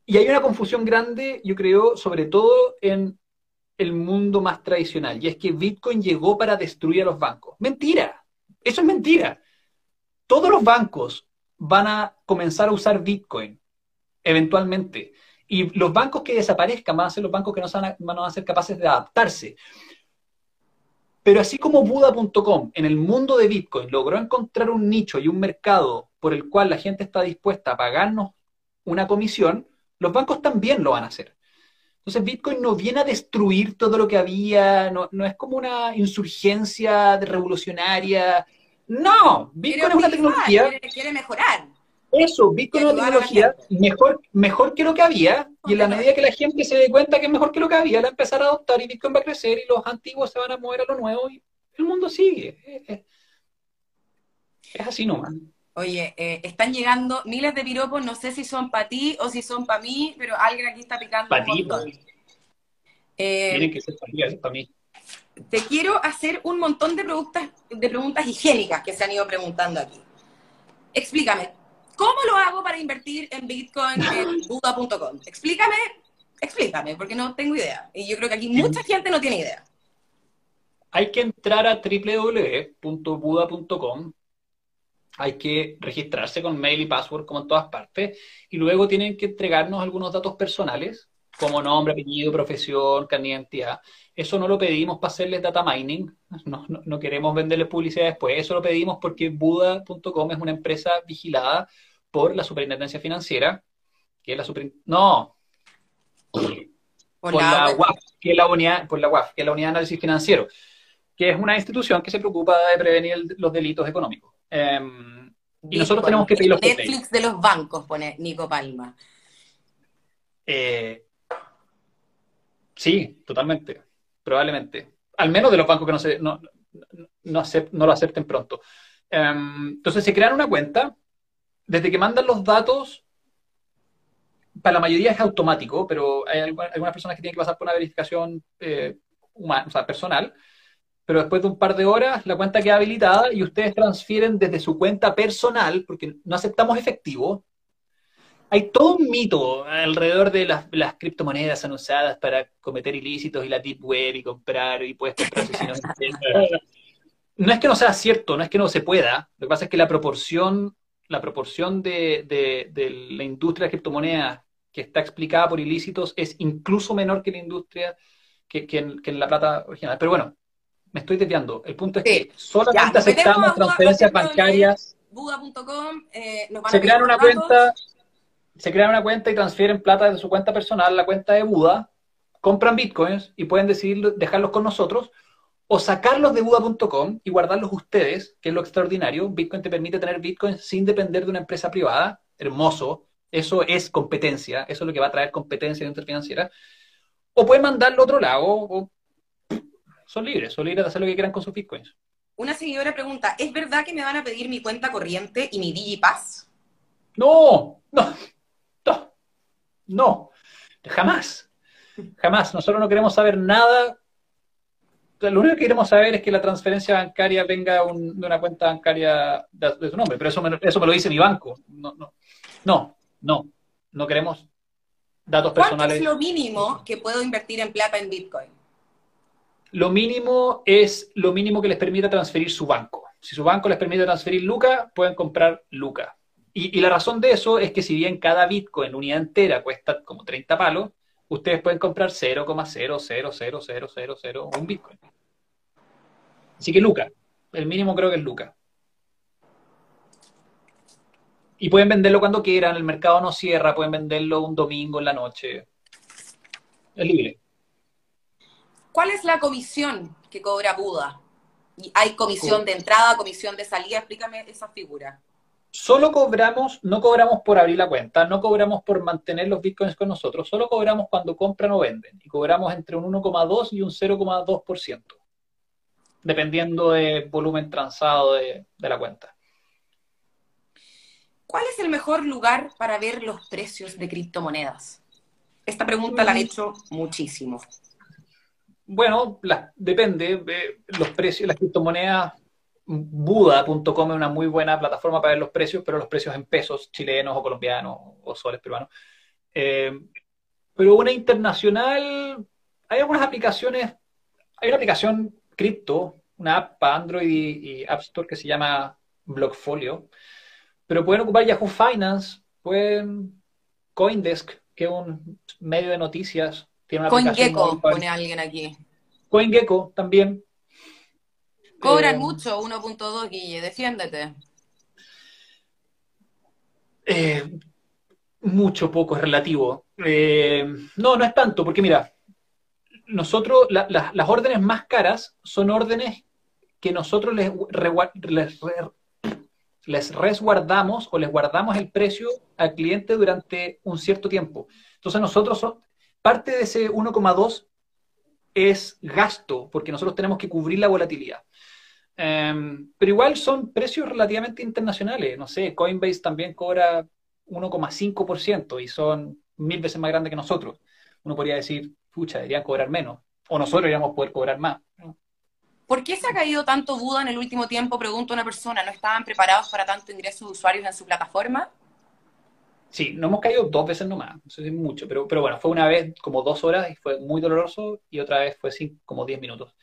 hay una confusión grande, yo creo, sobre todo en el mundo más tradicional, y es que Bitcoin llegó para destruir a los bancos. Mentira, eso es mentira. Todos los bancos van a comenzar a usar Bitcoin eventualmente. Y los bancos que desaparezcan van a ser los bancos que no van a ser capaces de adaptarse. Pero así como Buda.com en el mundo de Bitcoin logró encontrar un nicho y un mercado por el cual la gente está dispuesta a pagarnos una comisión, los bancos también lo van a hacer. Entonces Bitcoin no viene a destruir todo lo que había, no, es como una insurgencia revolucionaria. No, Bitcoin es una tecnología. Quiere, quiere mejorar. Eso, Bitcoin es una tecnología mejor, mejor que lo que había, y en la medida que la gente se dé cuenta que es mejor que lo que había, la empezar a adoptar y Bitcoin va a crecer y los antiguos se van a mover a lo nuevo y el mundo sigue. Es, así nomás. Oye, eh, están llegando miles de piropos, no sé si son para ti o si son para mí, pero alguien aquí está picando para ti, eh, Tienen que ser para mí. Te quiero hacer un montón de preguntas, de preguntas higiénicas que se han ido preguntando aquí. Explícame, ¿Cómo lo hago para invertir en Bitcoin en (laughs) Buda.com? Explícame, explícame, porque no tengo idea. Y yo creo que aquí mucha gente no tiene idea. Hay que entrar a www.buda.com. Hay que registrarse con mail y password como en todas partes. Y luego tienen que entregarnos algunos datos personales, como nombre, apellido, profesión, carnet de identidad. Eso no lo pedimos para hacerles data mining, no, no, queremos venderles publicidad después, eso lo pedimos porque Buda.com es una empresa vigilada por la Superintendencia Financiera, que es la super... No, por, la, UAF, que es la unidad, por la UAF, que es la Unidad de Análisis Financiero, que es una institución que se preocupa de prevenir los delitos económicos. Em, y nosotros tenemos que pedir los Netflix de los bancos, pone Nico Palma. Eh, sí, totalmente probablemente. Al menos de los bancos que no, se, no, no, lo acepten pronto. Em, entonces se crean una cuenta, desde que mandan los datos, para la mayoría es automático, pero hay algunas personas que tienen que pasar por una verificación eh, humana, personal, pero después de un par de horas la cuenta queda habilitada y ustedes transfieren desde su cuenta personal, porque no aceptamos efectivo, hay todo un mito alrededor de las, las criptomonedas son usadas para cometer ilícitos y la deep web y comprar y puedes comprar (laughs) no es que no sea cierto, no es que no se pueda, lo que pasa es que la proporción, la proporción de, la industria de criptomonedas que está explicada por ilícitos es incluso menor que la industria que, en, la plata original. Pero bueno, me estoy desviando. El punto es que solamente aceptamos transferencias bancarias. Buda.com, eh, se crean una cuenta, se crean una cuenta y transfieren plata de su cuenta personal a la cuenta de Buda, compran bitcoins y pueden decidir dejarlos con nosotros o sacarlos de Buda.com y guardarlos ustedes, que es lo extraordinario. Bitcoin te permite tener bitcoins sin depender de una empresa privada. Hermoso. Eso es competencia. Eso es lo que va a traer competencia dentro financiera. O pueden mandarlo a otro lado. O... Son libres. Son libres de hacer lo que quieran con sus bitcoins. Una seguidora pregunta, ¿es verdad que me van a pedir mi cuenta corriente y mi DigiPass? No, no, no, jamás, jamás. Nosotros no queremos saber nada lo único que queremos saber es que la transferencia bancaria venga de una cuenta bancaria de, su nombre, pero eso me, eso me lo dice mi banco. No, no, no, no, no queremos datos personales. ¿Cuánto es lo mínimo que puedo invertir en plata en Bitcoin? Lo mínimo es lo mínimo que les permita transferir su banco. Si su banco les permite transferir Luca, pueden comprar Luca. Y, y la razón de eso es que si bien cada Bitcoin unidad entera cuesta como 30 palos, ustedes pueden comprar 0,0000001 un Bitcoin. Así que Luca, el mínimo creo que es Luca. Y pueden venderlo cuando quieran, el mercado no cierra, pueden venderlo un domingo en la noche. Es libre. ¿Cuál es la comisión que cobra Buda? ¿Hay comisión de entrada, comisión de salida? Explícame esa figura. Solo cobramos, no cobramos por abrir la cuenta, no cobramos por mantener los bitcoins con nosotros, solo cobramos cuando compran o venden. Y cobramos entre un 1,2 y un 0,2%, dependiendo del volumen transado de, la cuenta. ¿Cuál es el mejor lugar para ver los precios de criptomonedas? Esta pregunta la han hecho muchísimo. Bueno, depende. Eh, los precios, las criptomonedas Buda.com es una muy buena plataforma para ver los precios, pero los precios en pesos chilenos o colombianos o soles peruanos. Eh, pero una internacional, hay algunas aplicaciones, hay una aplicación cripto, una app para Android y, App Store que se llama Blockfolio, pero pueden ocupar Yahoo Finance, pueden Coindesk, que es un medio de noticias. Tiene una CoinGecko, pone alguien aquí. CoinGecko también, Cobran eh, mucho, 1.2, Guille, defiéndete. Eh, mucho, poco, es relativo. Eh, no, no es tanto, porque mira, nosotros, las órdenes más caras son órdenes que nosotros les, les, resguardamos o les guardamos el precio al cliente durante un cierto tiempo. Entonces nosotros, parte de ese 1,2 es gasto, porque nosotros tenemos que cubrir la volatilidad. Em, pero igual son precios relativamente internacionales. No sé, Coinbase también cobra 1,5% y son mil veces más grandes que nosotros. Uno podría decir, pucha, deberían cobrar menos. O nosotros deberíamos poder cobrar más. ¿Por qué se ha caído tanto Buda en el último tiempo? Pregunta una persona. ¿No estaban preparados para tanto ingreso de usuarios en su plataforma? Sí, no hemos caído dos veces nomás, no sé si mucho, pero, pero bueno, fue una vez como dos horas y fue muy doloroso y otra vez fue como diez minutos.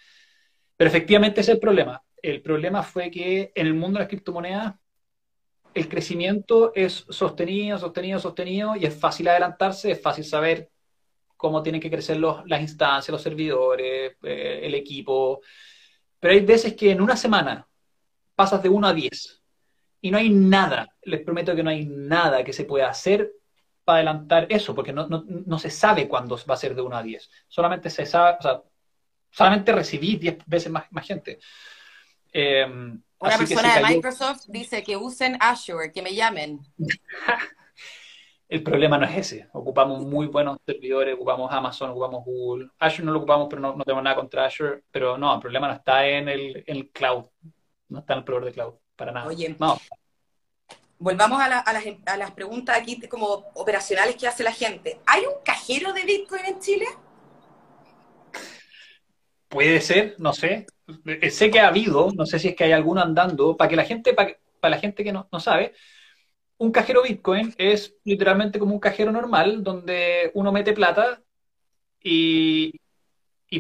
Pero efectivamente ese es el problema el problema fue que en el mundo de las criptomonedas el crecimiento es sostenido, sostenido, sostenido y es fácil adelantarse, es fácil saber cómo tienen que crecer las instancias, los servidores, eh, el equipo. Pero hay veces que en una semana pasas de 1 a 10 y no hay nada, les prometo que no hay nada que se pueda hacer para adelantar eso, porque no, se sabe cuándo va a ser de 1 a 10. Solamente se sabe, o sea, solamente recibí 10 veces más gente. Eh, Una persona de Microsoft dice que usen Azure, que me llamen. (laughs) el problema no es ese. Ocupamos muy buenos servidores, ocupamos Amazon, ocupamos Google. Azure no lo ocupamos, pero no, tenemos nada contra Azure. Pero no, el problema no está en el, cloud. No está en el proveedor de cloud, para nada. Oye, volvamos a, las, a las preguntas aquí como operacionales que hace la gente. ¿Hay un cajero de Bitcoin en Chile? Puede ser, no sé. Eh, sé que ha habido, no sé si es que hay alguno andando, para que la gente, para, la gente que no, sabe, un cajero Bitcoin es literalmente como un cajero normal, donde uno mete plata y,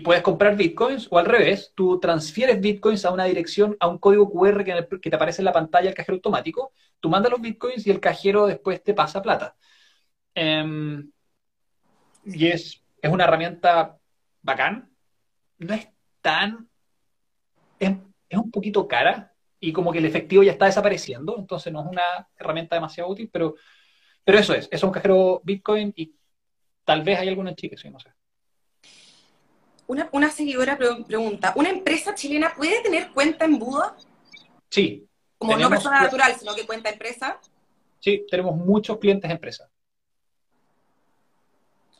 puedes comprar bitcoins o al revés, tú transfieres bitcoins a una dirección, a un código QR que, que te aparece en la pantalla del cajero automático, tú mandas los bitcoins y el cajero después te pasa plata. Em, y es, es una herramienta bacán. No es tan... Es, es un poquito cara y como que el efectivo ya está desapareciendo, entonces no es una herramienta demasiado útil, pero, pero eso es, es un cajero Bitcoin y tal vez hay alguno en Chile, sí, no sé. Una, una seguidora pregunta, ¿una empresa chilena puede tener cuenta en Buda? Sí. Como no persona natural, sino que cuenta empresa. Sí, tenemos muchos clientes empresas.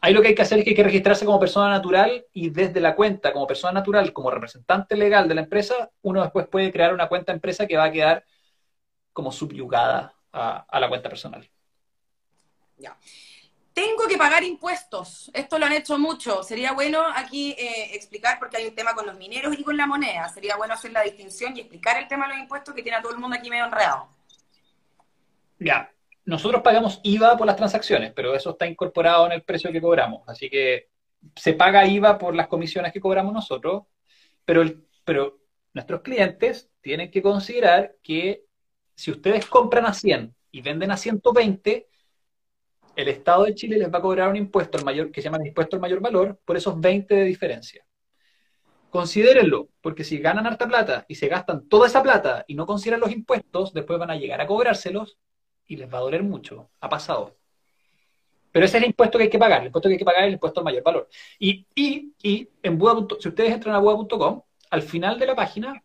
Ahí lo que hay que hacer es que hay que registrarse como persona natural y desde la cuenta como persona natural, como representante legal de la empresa, uno después puede crear una cuenta empresa que va a quedar como subyugada a, la cuenta personal. Ya. Tengo que pagar impuestos. Esto lo han hecho mucho. Sería bueno aquí eh, explicar, porque hay un tema con los mineros y con la moneda. Sería bueno hacer la distinción y explicar el tema de los impuestos que tiene a todo el mundo aquí medio enredado. Ya, nosotros pagamos IVA por las transacciones, pero eso está incorporado en el precio que cobramos. Así que se paga IVA por las comisiones que cobramos nosotros, pero, nuestros clientes tienen que considerar que si ustedes compran a 100 y venden a 120, el Estado de Chile les va a cobrar un impuesto al mayor, que se llama el impuesto al mayor valor por esos 20 de diferencia. Considérenlo, porque si ganan harta plata y se gastan toda esa plata y no consideran los impuestos, después van a llegar a cobrárselos y les va a doler mucho. Ha pasado. Pero ese es el impuesto que hay que pagar. El impuesto que hay que pagar es el impuesto al mayor valor. Y, y, y en Buda, si ustedes entran a Buda.com, al final de la página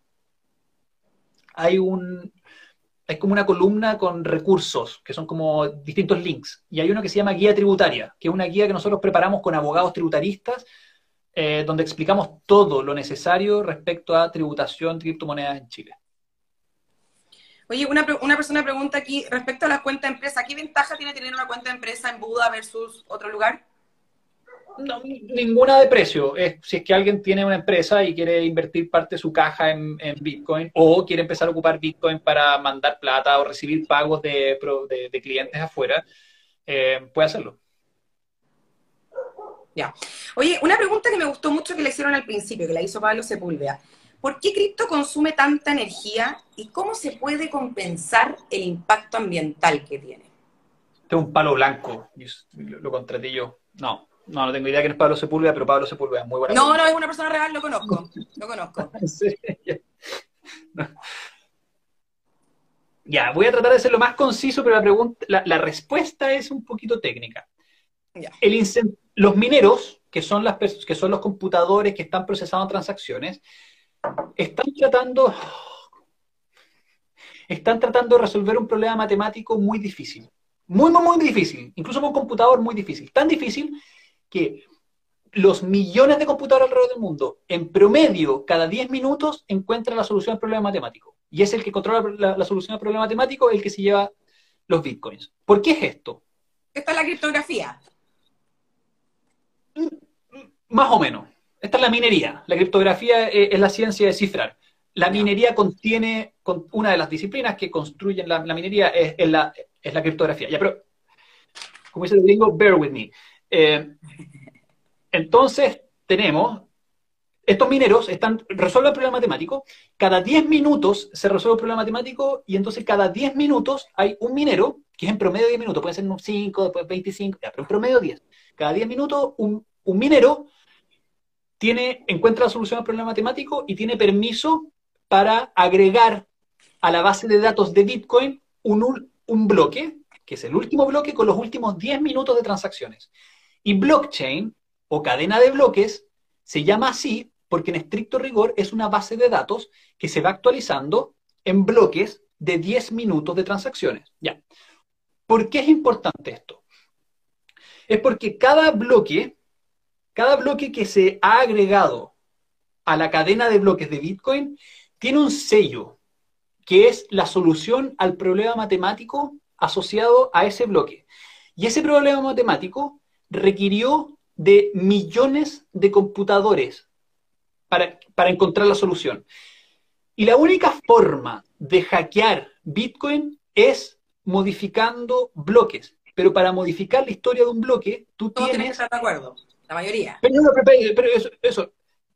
hay un hay como una columna con recursos, que son como distintos links. Y hay uno que se llama Guía Tributaria, que es una guía que nosotros preparamos con abogados tributaristas, eh, donde explicamos todo lo necesario respecto a tributación de criptomonedas en Chile. Oye, una, una persona pregunta aquí respecto a la cuenta de empresa, ¿qué ventaja tiene tener una cuenta de empresa en Buda versus otro lugar? No, ninguna de precio. si es que alguien tiene una empresa y quiere invertir parte de su caja en, Bitcoin o quiere empezar a ocupar Bitcoin para mandar plata o recibir pagos de, clientes afuera, eh, puede hacerlo. Ya. Oye, una pregunta que me gustó mucho que le hicieron al principio, que la hizo Pablo Sepúlveda. ¿Por qué cripto consume tanta energía y cómo se puede compensar el impacto ambiental que tiene? Este es un palo blanco, lo, lo contraté yo. No, no, no tengo idea quién es Pablo Sepúlveda, pero Pablo Sepúlveda es muy buena. No, no, es una persona real, lo conozco, lo conozco. (laughs) Ya, voy a tratar de ser lo más conciso, pero la, pregunta, la, respuesta es un poquito técnica. El los mineros, que son, las, que son los computadores que están procesando transacciones, están tratando, están tratando de resolver un problema matemático muy difícil. Muy, muy, muy difícil. Incluso con un computador muy difícil. Tan difícil que los millones de computadores alrededor del mundo, en promedio, cada 10 minutos, encuentran la solución al problema matemático. Y es el que controla la, solución al problema matemático el que se lleva los bitcoins. ¿Por qué es esto? Esta es la criptografía. Más o menos. Esta es la minería. La criptografía eh, es la ciencia de cifrar. La minería contiene, una de las disciplinas que construyen la, minería es, la, es, la, criptografía. Ya, pero, como dice el gringo, bear with me. Eh, entonces, tenemos, estos mineros están, resuelven el problema matemático, cada 10 minutos se resuelve el problema matemático y entonces cada 10 minutos hay un minero, que es en promedio 10 minutos, puede ser 5, después 25, pero en promedio 10. Cada 10 minutos un, un minero tiene, encuentra la solución al problema matemático y tiene permiso para agregar a la base de datos de Bitcoin un, un bloque, que es el último bloque con los últimos 10 minutos de transacciones. Y blockchain o cadena de bloques se llama así porque en estricto rigor es una base de datos que se va actualizando en bloques de 10 minutos de transacciones. Ya. ¿Por qué es importante esto? Es porque cada bloque cada bloque que se ha agregado a la cadena de bloques de Bitcoin tiene un sello, que es la solución al problema matemático asociado a ese bloque. Y ese problema matemático requirió de millones de computadores para, para, encontrar la solución. Y la única forma de hackear Bitcoin es modificando bloques. Pero para modificar la historia de un bloque, tú tienes... que estar de acuerdo. La mayoría. Pero, eso,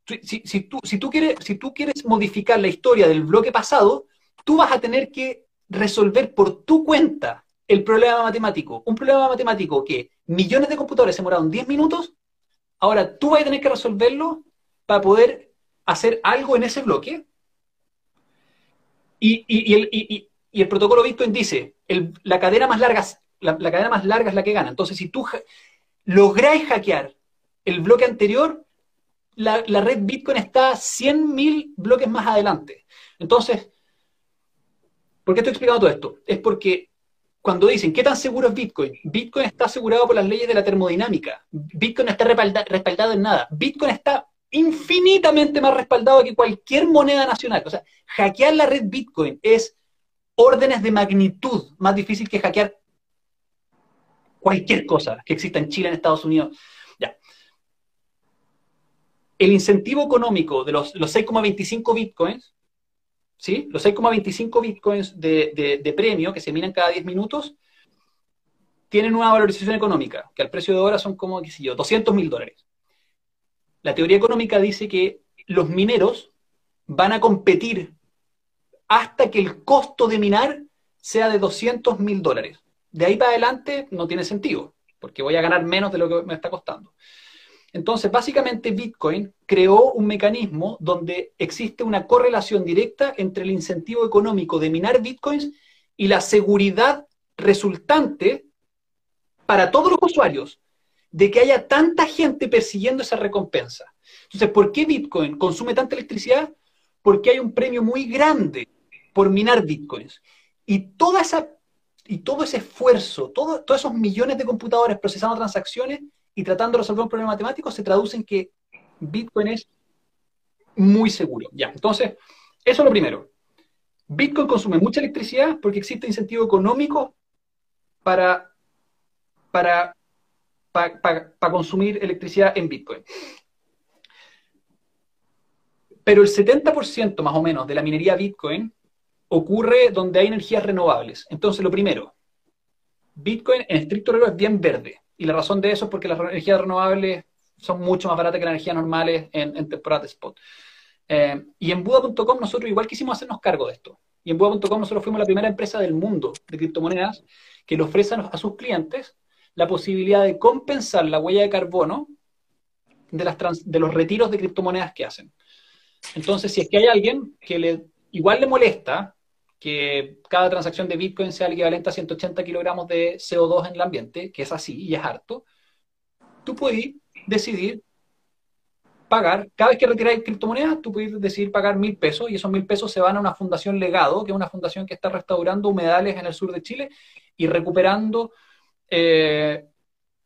si, tú, si, tú quieres, si tú quieres modificar la historia del bloque pasado, tú vas a tener que resolver por tu cuenta el problema matemático. Un problema matemático que millones de computadores se demoraron 10 minutos, ahora tú vas a tener que resolverlo para poder hacer algo en ese bloque. Y, y, el, protocolo Bitcoin dice, la, cadena más larga, la, cadena más larga es la que gana. Entonces, si tú lográis hackear el bloque anterior, la, red Bitcoin está 100.000 bloques más adelante. Entonces, ¿por qué estoy explicando todo esto? Es porque cuando dicen, ¿qué tan seguro es Bitcoin? Bitcoin está asegurado por las leyes de la termodinámica. Bitcoin está respaldado en nada. Bitcoin está infinitamente más respaldado que cualquier moneda nacional. O sea, hackear la red Bitcoin es órdenes de magnitud más difícil que hackear cualquier cosa que exista en Chile, en Estados Unidos. El incentivo económico de los, los 6,25 bitcoins ¿sí? Los 6,25 bitcoins de, premio que se minan cada 10 minutos tienen una valorización económica, que al precio de ahora son como, qué sé yo, 200 mil dólares. La teoría económica dice que los mineros van a competir hasta que el costo de minar sea de 200 mil dólares. De ahí para adelante no tiene sentido, porque voy a ganar menos de lo que me está costando. Entonces, básicamente Bitcoin creó un mecanismo donde existe una correlación directa entre el incentivo económico de minar Bitcoins y la seguridad resultante para todos los usuarios de que haya tanta gente persiguiendo esa recompensa. Entonces, ¿por qué Bitcoin consume tanta electricidad? Porque hay un premio muy grande por minar Bitcoins. Y toda esa y todo ese esfuerzo, todos esos millones de computadores procesando transacciones y tratando de resolver un problema matemático se traduce en que Bitcoin es muy seguro. Ya, entonces, eso es lo primero. Bitcoin consume mucha electricidad porque existe incentivo económico para, para, para, consumir electricidad en Bitcoin. Pero el 70% más o menos de la minería Bitcoin ocurre donde hay energías renovables. Entonces, lo primero, Bitcoin en estricto rigor es bien verde. Y la razón de eso es porque las energías renovables son mucho más baratas que las energías normales en, en de spot. Eh, y en Buda.com nosotros igual quisimos hacernos cargo de esto. Y en Buda.com nosotros fuimos la primera empresa del mundo de criptomonedas que le ofrece a sus clientes la posibilidad de compensar la huella de carbono de, las de los retiros de criptomonedas que hacen. Entonces, si es que hay alguien que le, igual le molesta que cada transacción de Bitcoin sea el equivalente a 180 kilogramos de CO2 en el ambiente, que es así y es harto, tú puedes decidir pagar, cada vez que retiráis criptomonedas, tú puedes decidir pagar mil pesos y esos mil pesos se van a una fundación legado, que es una fundación que está restaurando humedales en el sur de Chile y recuperando eh,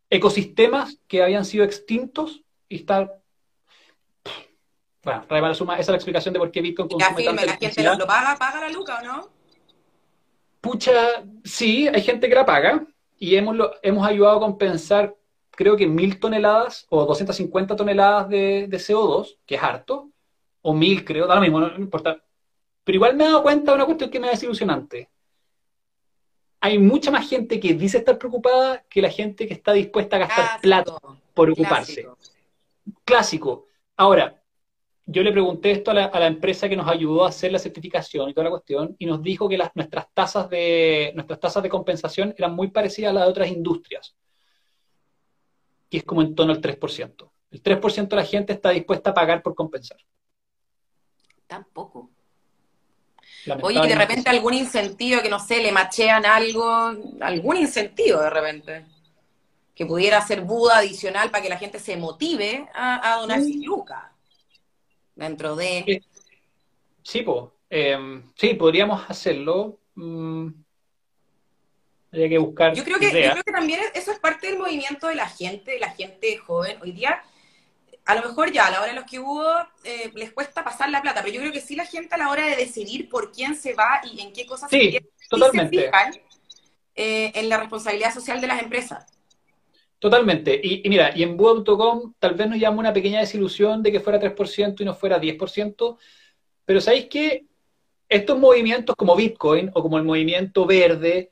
ecosistemas que habían sido extintos y está bueno, la suma, esa es la explicación de por qué Bitcoin consume la la gente lo, paga, paga la luca, ¿o no? Pucha, sí, hay gente que la paga y hemos, hemos ayudado a compensar, creo que mil toneladas o 250 toneladas de, CO2, que es harto, o mil, creo, da lo mismo, no, importa. Pero igual me he dado cuenta de una cuestión que me es desilusionante. Hay mucha más gente que dice estar preocupada que la gente que está dispuesta a gastar plata por ocuparse. Clásico. Ahora, yo le pregunté esto a la, empresa que nos ayudó a hacer la certificación y toda la cuestión, y nos dijo que las, nuestras, tasas de, nuestras tasas de compensación eran muy parecidas a las de otras industrias, que es como en torno al 3%. El 3% de la gente está dispuesta a pagar por compensar. Tampoco. Oye, de repente algún incentivo que no sé, le machean algo, algún incentivo de repente, que pudiera ser Buda adicional para que la gente se motive a, donar sin lucas dentro de... Sí, pues. sí, podríamos hacerlo. Mm, habría que buscar. Yo creo que, yo creo que también eso es parte del movimiento de la gente, de la gente joven. Hoy día, a lo mejor ya a la hora de los que hubo, eh, les cuesta pasar la plata, pero yo creo que sí la gente a la hora de decidir por quién se va y en qué cosas se, quiere, totalmente. se fijan eh, en la responsabilidad social de las empresas. Totalmente. Y, mira, y en Buda.com tal vez nos llama una pequeña desilusión de que fuera 3% y no fuera 10%, pero ¿sabéis que estos movimientos como Bitcoin o como el movimiento verde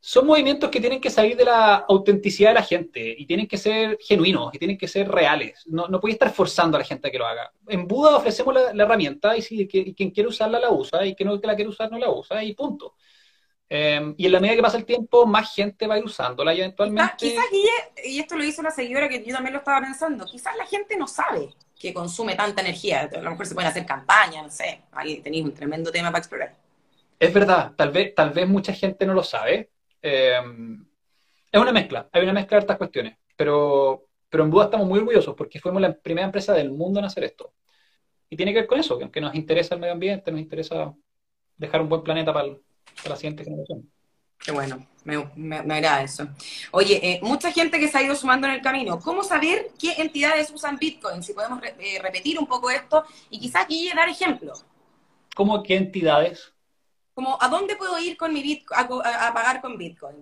son movimientos que tienen que salir de la autenticidad de la gente y tienen que ser genuinos y tienen que ser reales. No, no puede estar forzando a la gente a que lo haga. En Buda ofrecemos la, herramienta y, si, quien quiere usarla la usa y quien no la quiere usar no la usa y punto. Em, y en la medida que pasa el tiempo, más gente va a ir usándola y eventualmente... Quizás, y esto lo hizo la seguidora que yo también lo estaba pensando, quizás la gente no sabe que consume tanta energía. A lo mejor se pueden hacer campañas, no sé. Ahí tenéis un tremendo tema para explorar. Es verdad, tal vez, tal vez mucha gente no lo sabe, Em, es una mezcla, hay una mezcla de estas cuestiones, pero, pero en Buda estamos muy orgullosos porque fuimos la primera empresa del mundo en hacer esto. Y tiene que ver con eso, que nos interesa el medio ambiente, nos interesa dejar un buen planeta para, la siguiente generación. Qué bueno, me, agrada eso. Oye, eh, mucha gente que se ha ido sumando en el camino. ¿Cómo saber qué entidades usan Bitcoin? Si podemos eh, repetir un poco esto y quizás aquí dar ejemplos. ¿Cómo qué entidades? Como, ¿a dónde puedo ir con mi Bitcoin, a, pagar con Bitcoin?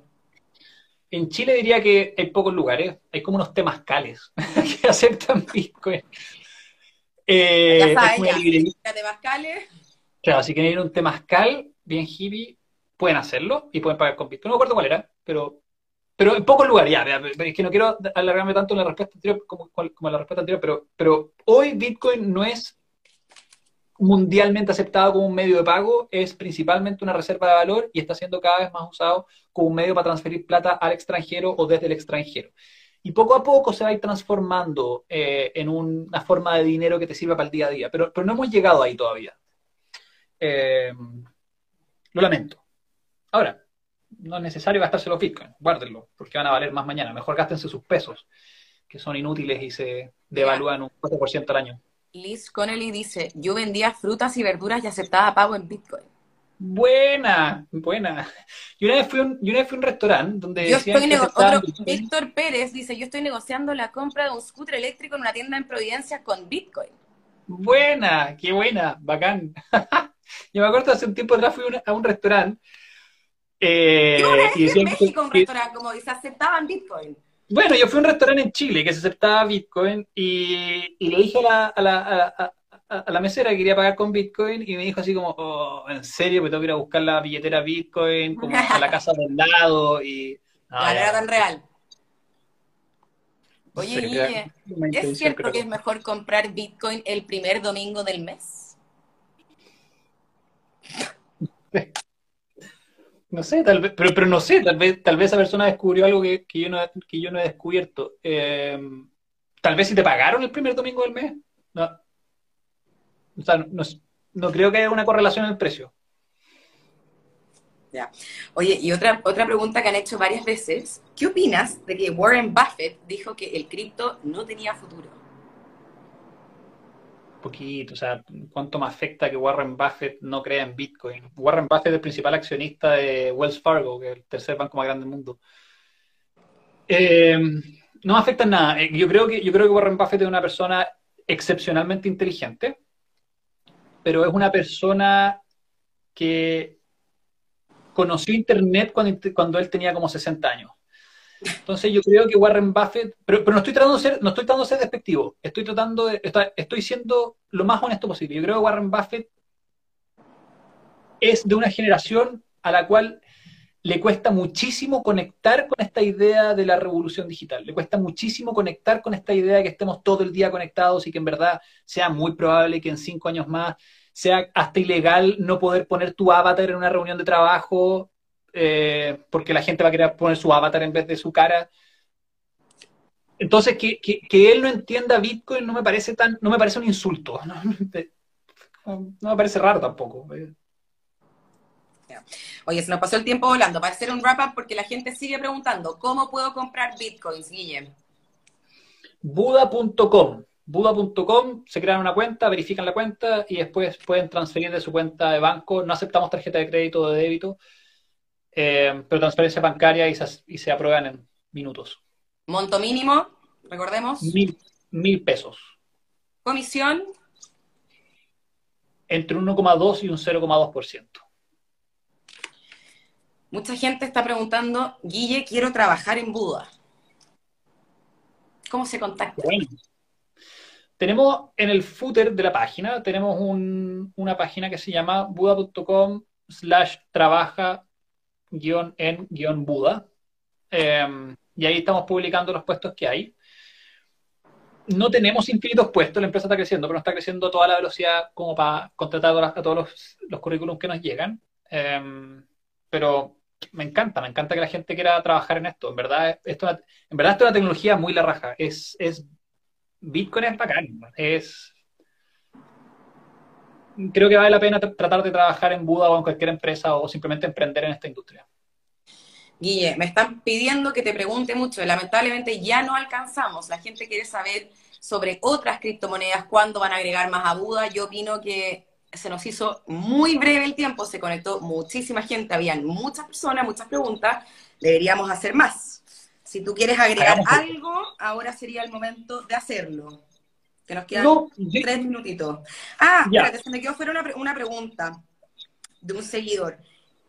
En Chile diría que hay pocos lugares, hay como unos temascales (laughs) que aceptan Bitcoin. Eh, ya sabes, ya, temascales. Claro, si quieren ir a un temascal bien hippie, pueden hacerlo y pueden pagar con Bitcoin. No me acuerdo cuál era, pero, pero en pocos lugares, ya, es que no quiero alargarme tanto en la respuesta anterior como, en la respuesta anterior, pero, pero hoy Bitcoin no es mundialmente aceptado como un medio de pago, es principalmente una reserva de valor y está siendo cada vez más usado como un medio para transferir plata al extranjero o desde el extranjero. Y poco a poco se va a ir transformando eh, en una forma de dinero que te sirva para el día a día, pero, pero no hemos llegado ahí todavía. Eh, lo lamento. Ahora, no es necesario gastarse los bitcoins, guárdenlo, porque van a valer más mañana. Mejor gástense sus pesos, que son inútiles y se devalúan un 4% al año. Liz Connelly dice, yo vendía frutas y verduras y aceptaba pago en Bitcoin. Buena, buena. Y una vez fui a un, un restaurante donde yo estoy otro, Víctor Pérez dice, yo estoy negociando la compra de un scooter eléctrico en una tienda en Providencia con Bitcoin. Buena, qué buena, bacán. (laughs) yo me acuerdo hace un tiempo atrás fui a un restaurante. Eh, y en México un restaurante como dice, aceptaban Bitcoin. Bueno, yo fui a un restaurante en Chile que se aceptaba Bitcoin y, le dije a la, mesera que quería pagar con Bitcoin y me dijo así como, oh, ¿en serio? Me tengo que ir a buscar la billetera Bitcoin como a la casa del lado y... (laughs) Era tan real. Oye, Guille, ¿es cierto que es mejor comprar Bitcoin el primer domingo del mes? (laughs) No sé, tal vez, pero, pero no sé, tal vez, tal vez esa persona descubrió algo que, yo, no, que yo no he descubierto. Eh, tal vez si te pagaron el primer domingo del mes. No. O sea, no, creo que haya una correlación en el precio. Ya. Oye, y otra, otra pregunta que han hecho varias veces. ¿Qué opinas de que Warren Buffett dijo que el cripto no tenía futuro? Poquito, o sea, cuánto me afecta que Warren Buffett no crea en Bitcoin. Warren Buffett es el principal accionista de Wells Fargo, que es el tercer banco más grande del mundo. Eh, no me afecta en nada. Eh, yo creo, que, yo creo que Warren Buffett es una persona excepcionalmente inteligente, pero es una persona que conoció Internet cuando, cuando él tenía como 60 años. Entonces yo creo que Warren Buffett, pero, no estoy tratando de ser, no estoy tratando de ser despectivo, estoy tratando de, estoy siendo lo más honesto posible. Yo creo que Warren Buffett es de una generación a la cual le cuesta muchísimo conectar con esta idea de la revolución digital. Le cuesta muchísimo conectar con esta idea de que estemos todo el día conectados y que en verdad sea muy probable que en cinco años más sea hasta ilegal no poder poner tu avatar en una reunión de trabajo eh, porque la gente va a querer poner su avatar en vez de su cara. Entonces, que, que, él no entienda Bitcoin no me parece tan, no me parece un insulto. (laughs) No, me parece raro tampoco. Oye, se nos pasó el tiempo volando. Para hacer un wrap-up, porque la gente sigue preguntando, ¿cómo puedo comprar bitcoins, Guillem? Buda.com. Buda.com, se crean una cuenta, verifican la cuenta y después pueden transferir de su cuenta de banco. No aceptamos tarjeta de crédito o de débito. Eh, pero transferencia bancaria y se, y se, aprueban en minutos. Monto mínimo, recordemos. Mil, mil pesos. Comisión. Entre un 1,2 y un 0,2%. Mucha gente está preguntando, Guille, quiero trabajar en Buda. ¿Cómo se contacta? Tenemos en el footer de la página, tenemos una página que se llama buda.com slash trabaja Buda. Em, y ahí estamos publicando los puestos que hay. No tenemos infinitos puestos, la empresa está creciendo, pero no está creciendo a toda la velocidad como para contratar a todos los, los currículums que nos llegan. Em, pero me encanta, me encanta que la gente quiera trabajar en esto. En verdad, esto, en verdad esto es una tecnología muy la raja. Es, es Bitcoin es bacán. Es, creo que vale la pena tratar de trabajar en Buda o en cualquier empresa o simplemente emprender en esta industria. Guille, me están pidiendo que te pregunte mucho. Lamentablemente ya no alcanzamos. La gente quiere saber sobre otras criptomonedas, cuándo van a agregar más a Buda. Yo opino que se nos hizo muy breve el tiempo, se conectó muchísima gente, habían muchas personas, muchas preguntas, deberíamos hacer más. Si tú quieres agregar algo, ahora sería el momento de hacerlo. Que nos quedan tres minutitos. Ah, espérate, se me quedó fuera una, una pregunta de un seguidor.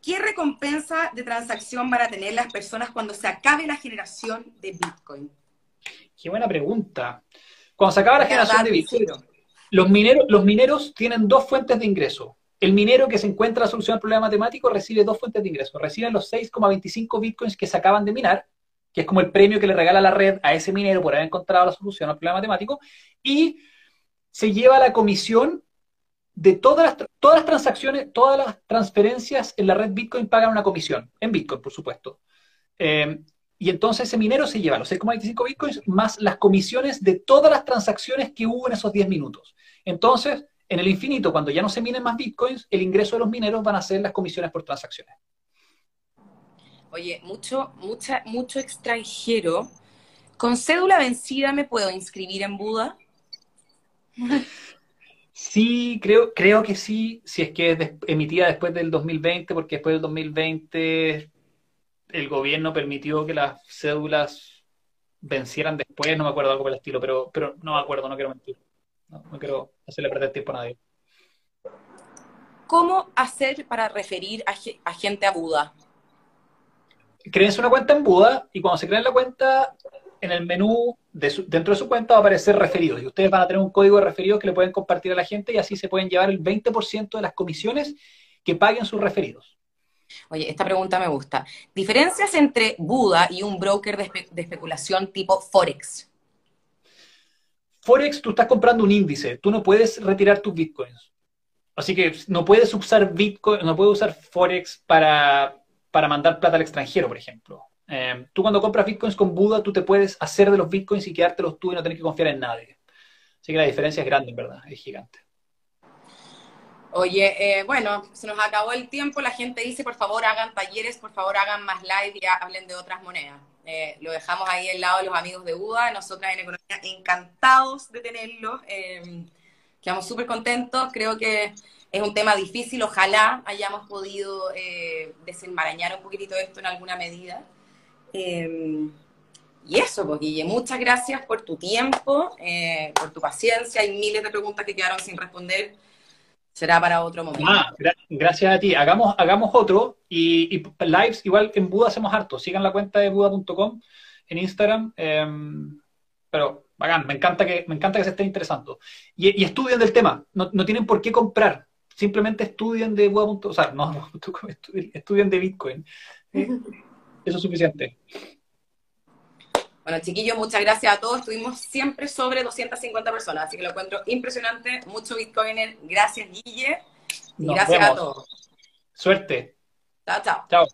¿Qué recompensa de transacción van a tener las personas cuando se acabe la generación de Bitcoin? Qué buena pregunta. Cuando se acaba la generación de Bitcoin, los mineros, los mineros tienen dos fuentes de ingreso. El minero que se encuentra la solución al problema matemático recibe dos fuentes de ingreso. Recibe los 6,25 bitcoins que se acaban de minar, que es como el premio que le regala la red a ese minero por haber encontrado la solución al problema matemático, y se lleva la comisión de todas las, todas las transacciones, todas las transferencias en la red Bitcoin pagan una comisión, en Bitcoin, por supuesto. Eh, y entonces ese minero se lleva los 6,25 bitcoins más las comisiones de todas las transacciones que hubo en esos 10 minutos. Entonces, en el infinito, cuando ya no se minen más bitcoins, el ingreso de los mineros van a ser las comisiones por transacciones. Oye, mucho, mucha, mucho extranjero. ¿Con cédula vencida me puedo inscribir en Buda? Sí, creo, creo que sí, si es que es emitida después del 2020, porque después del 2020 el gobierno permitió que las cédulas vencieran después, no me acuerdo algo por el estilo, pero, pero no me acuerdo, no quiero mentir. No, quiero hacerle perder tiempo a nadie. ¿Cómo hacer para referir a, gente a Buda? Créense una cuenta en Buda y cuando se creen la cuenta, en el menú dentro de su cuenta va a aparecer referidos y ustedes van a tener un código de referidos que le pueden compartir a la gente y así se pueden llevar el 20% de las comisiones que paguen sus referidos. Oye, esta pregunta me gusta. ¿Diferencias entre Buda y un broker de, especulación tipo Forex? Forex, tú estás comprando un índice, tú no puedes retirar tus bitcoins. Así que no puedes usar bitcoin, no puedes usar Forex para, mandar plata al extranjero, por ejemplo. Eh, tú cuando compras bitcoins con Buda, tú te puedes hacer de los bitcoins y quedártelos tú y no tener que confiar en nadie. Así que la diferencia es grande, en verdad, es gigante. Oye, eh, bueno, se nos acabó el tiempo. La gente dice, por favor, hagan talleres, por favor, hagan más live y hablen de otras monedas. Eh, lo dejamos ahí al lado de los amigos de Buda. Nosotras en Economía encantados de tenerlos. Eh, quedamos súper contentos. Creo que es un tema difícil. Ojalá hayamos podido desenmarañar un poquitito esto en alguna medida. y eso, pues, Guille, muchas gracias por tu tiempo, por tu paciencia. Hay miles de preguntas que quedaron sin responder será para otro momento. Ah, gracias a ti. Hagamos, hagamos otro y, lives, igual en Buda hacemos harto. Sigan la cuenta de buda.com en Instagram. Em, pero bacán, me encanta que, me encanta que se estén interesando. Y, estudien del tema, no, tienen por qué comprar. Simplemente estudien de Buda.com, o sea, no, (laughs) no estudien de Bitcoin. Eh, (laughs) eso es suficiente. Bueno, chiquillos, muchas gracias a todos. Estuvimos siempre sobre 250 personas, así que lo encuentro impresionante. Mucho Bitcoiner. Gracias, Guille. Y gracias a todos. Suerte. Chao, chao. Chao.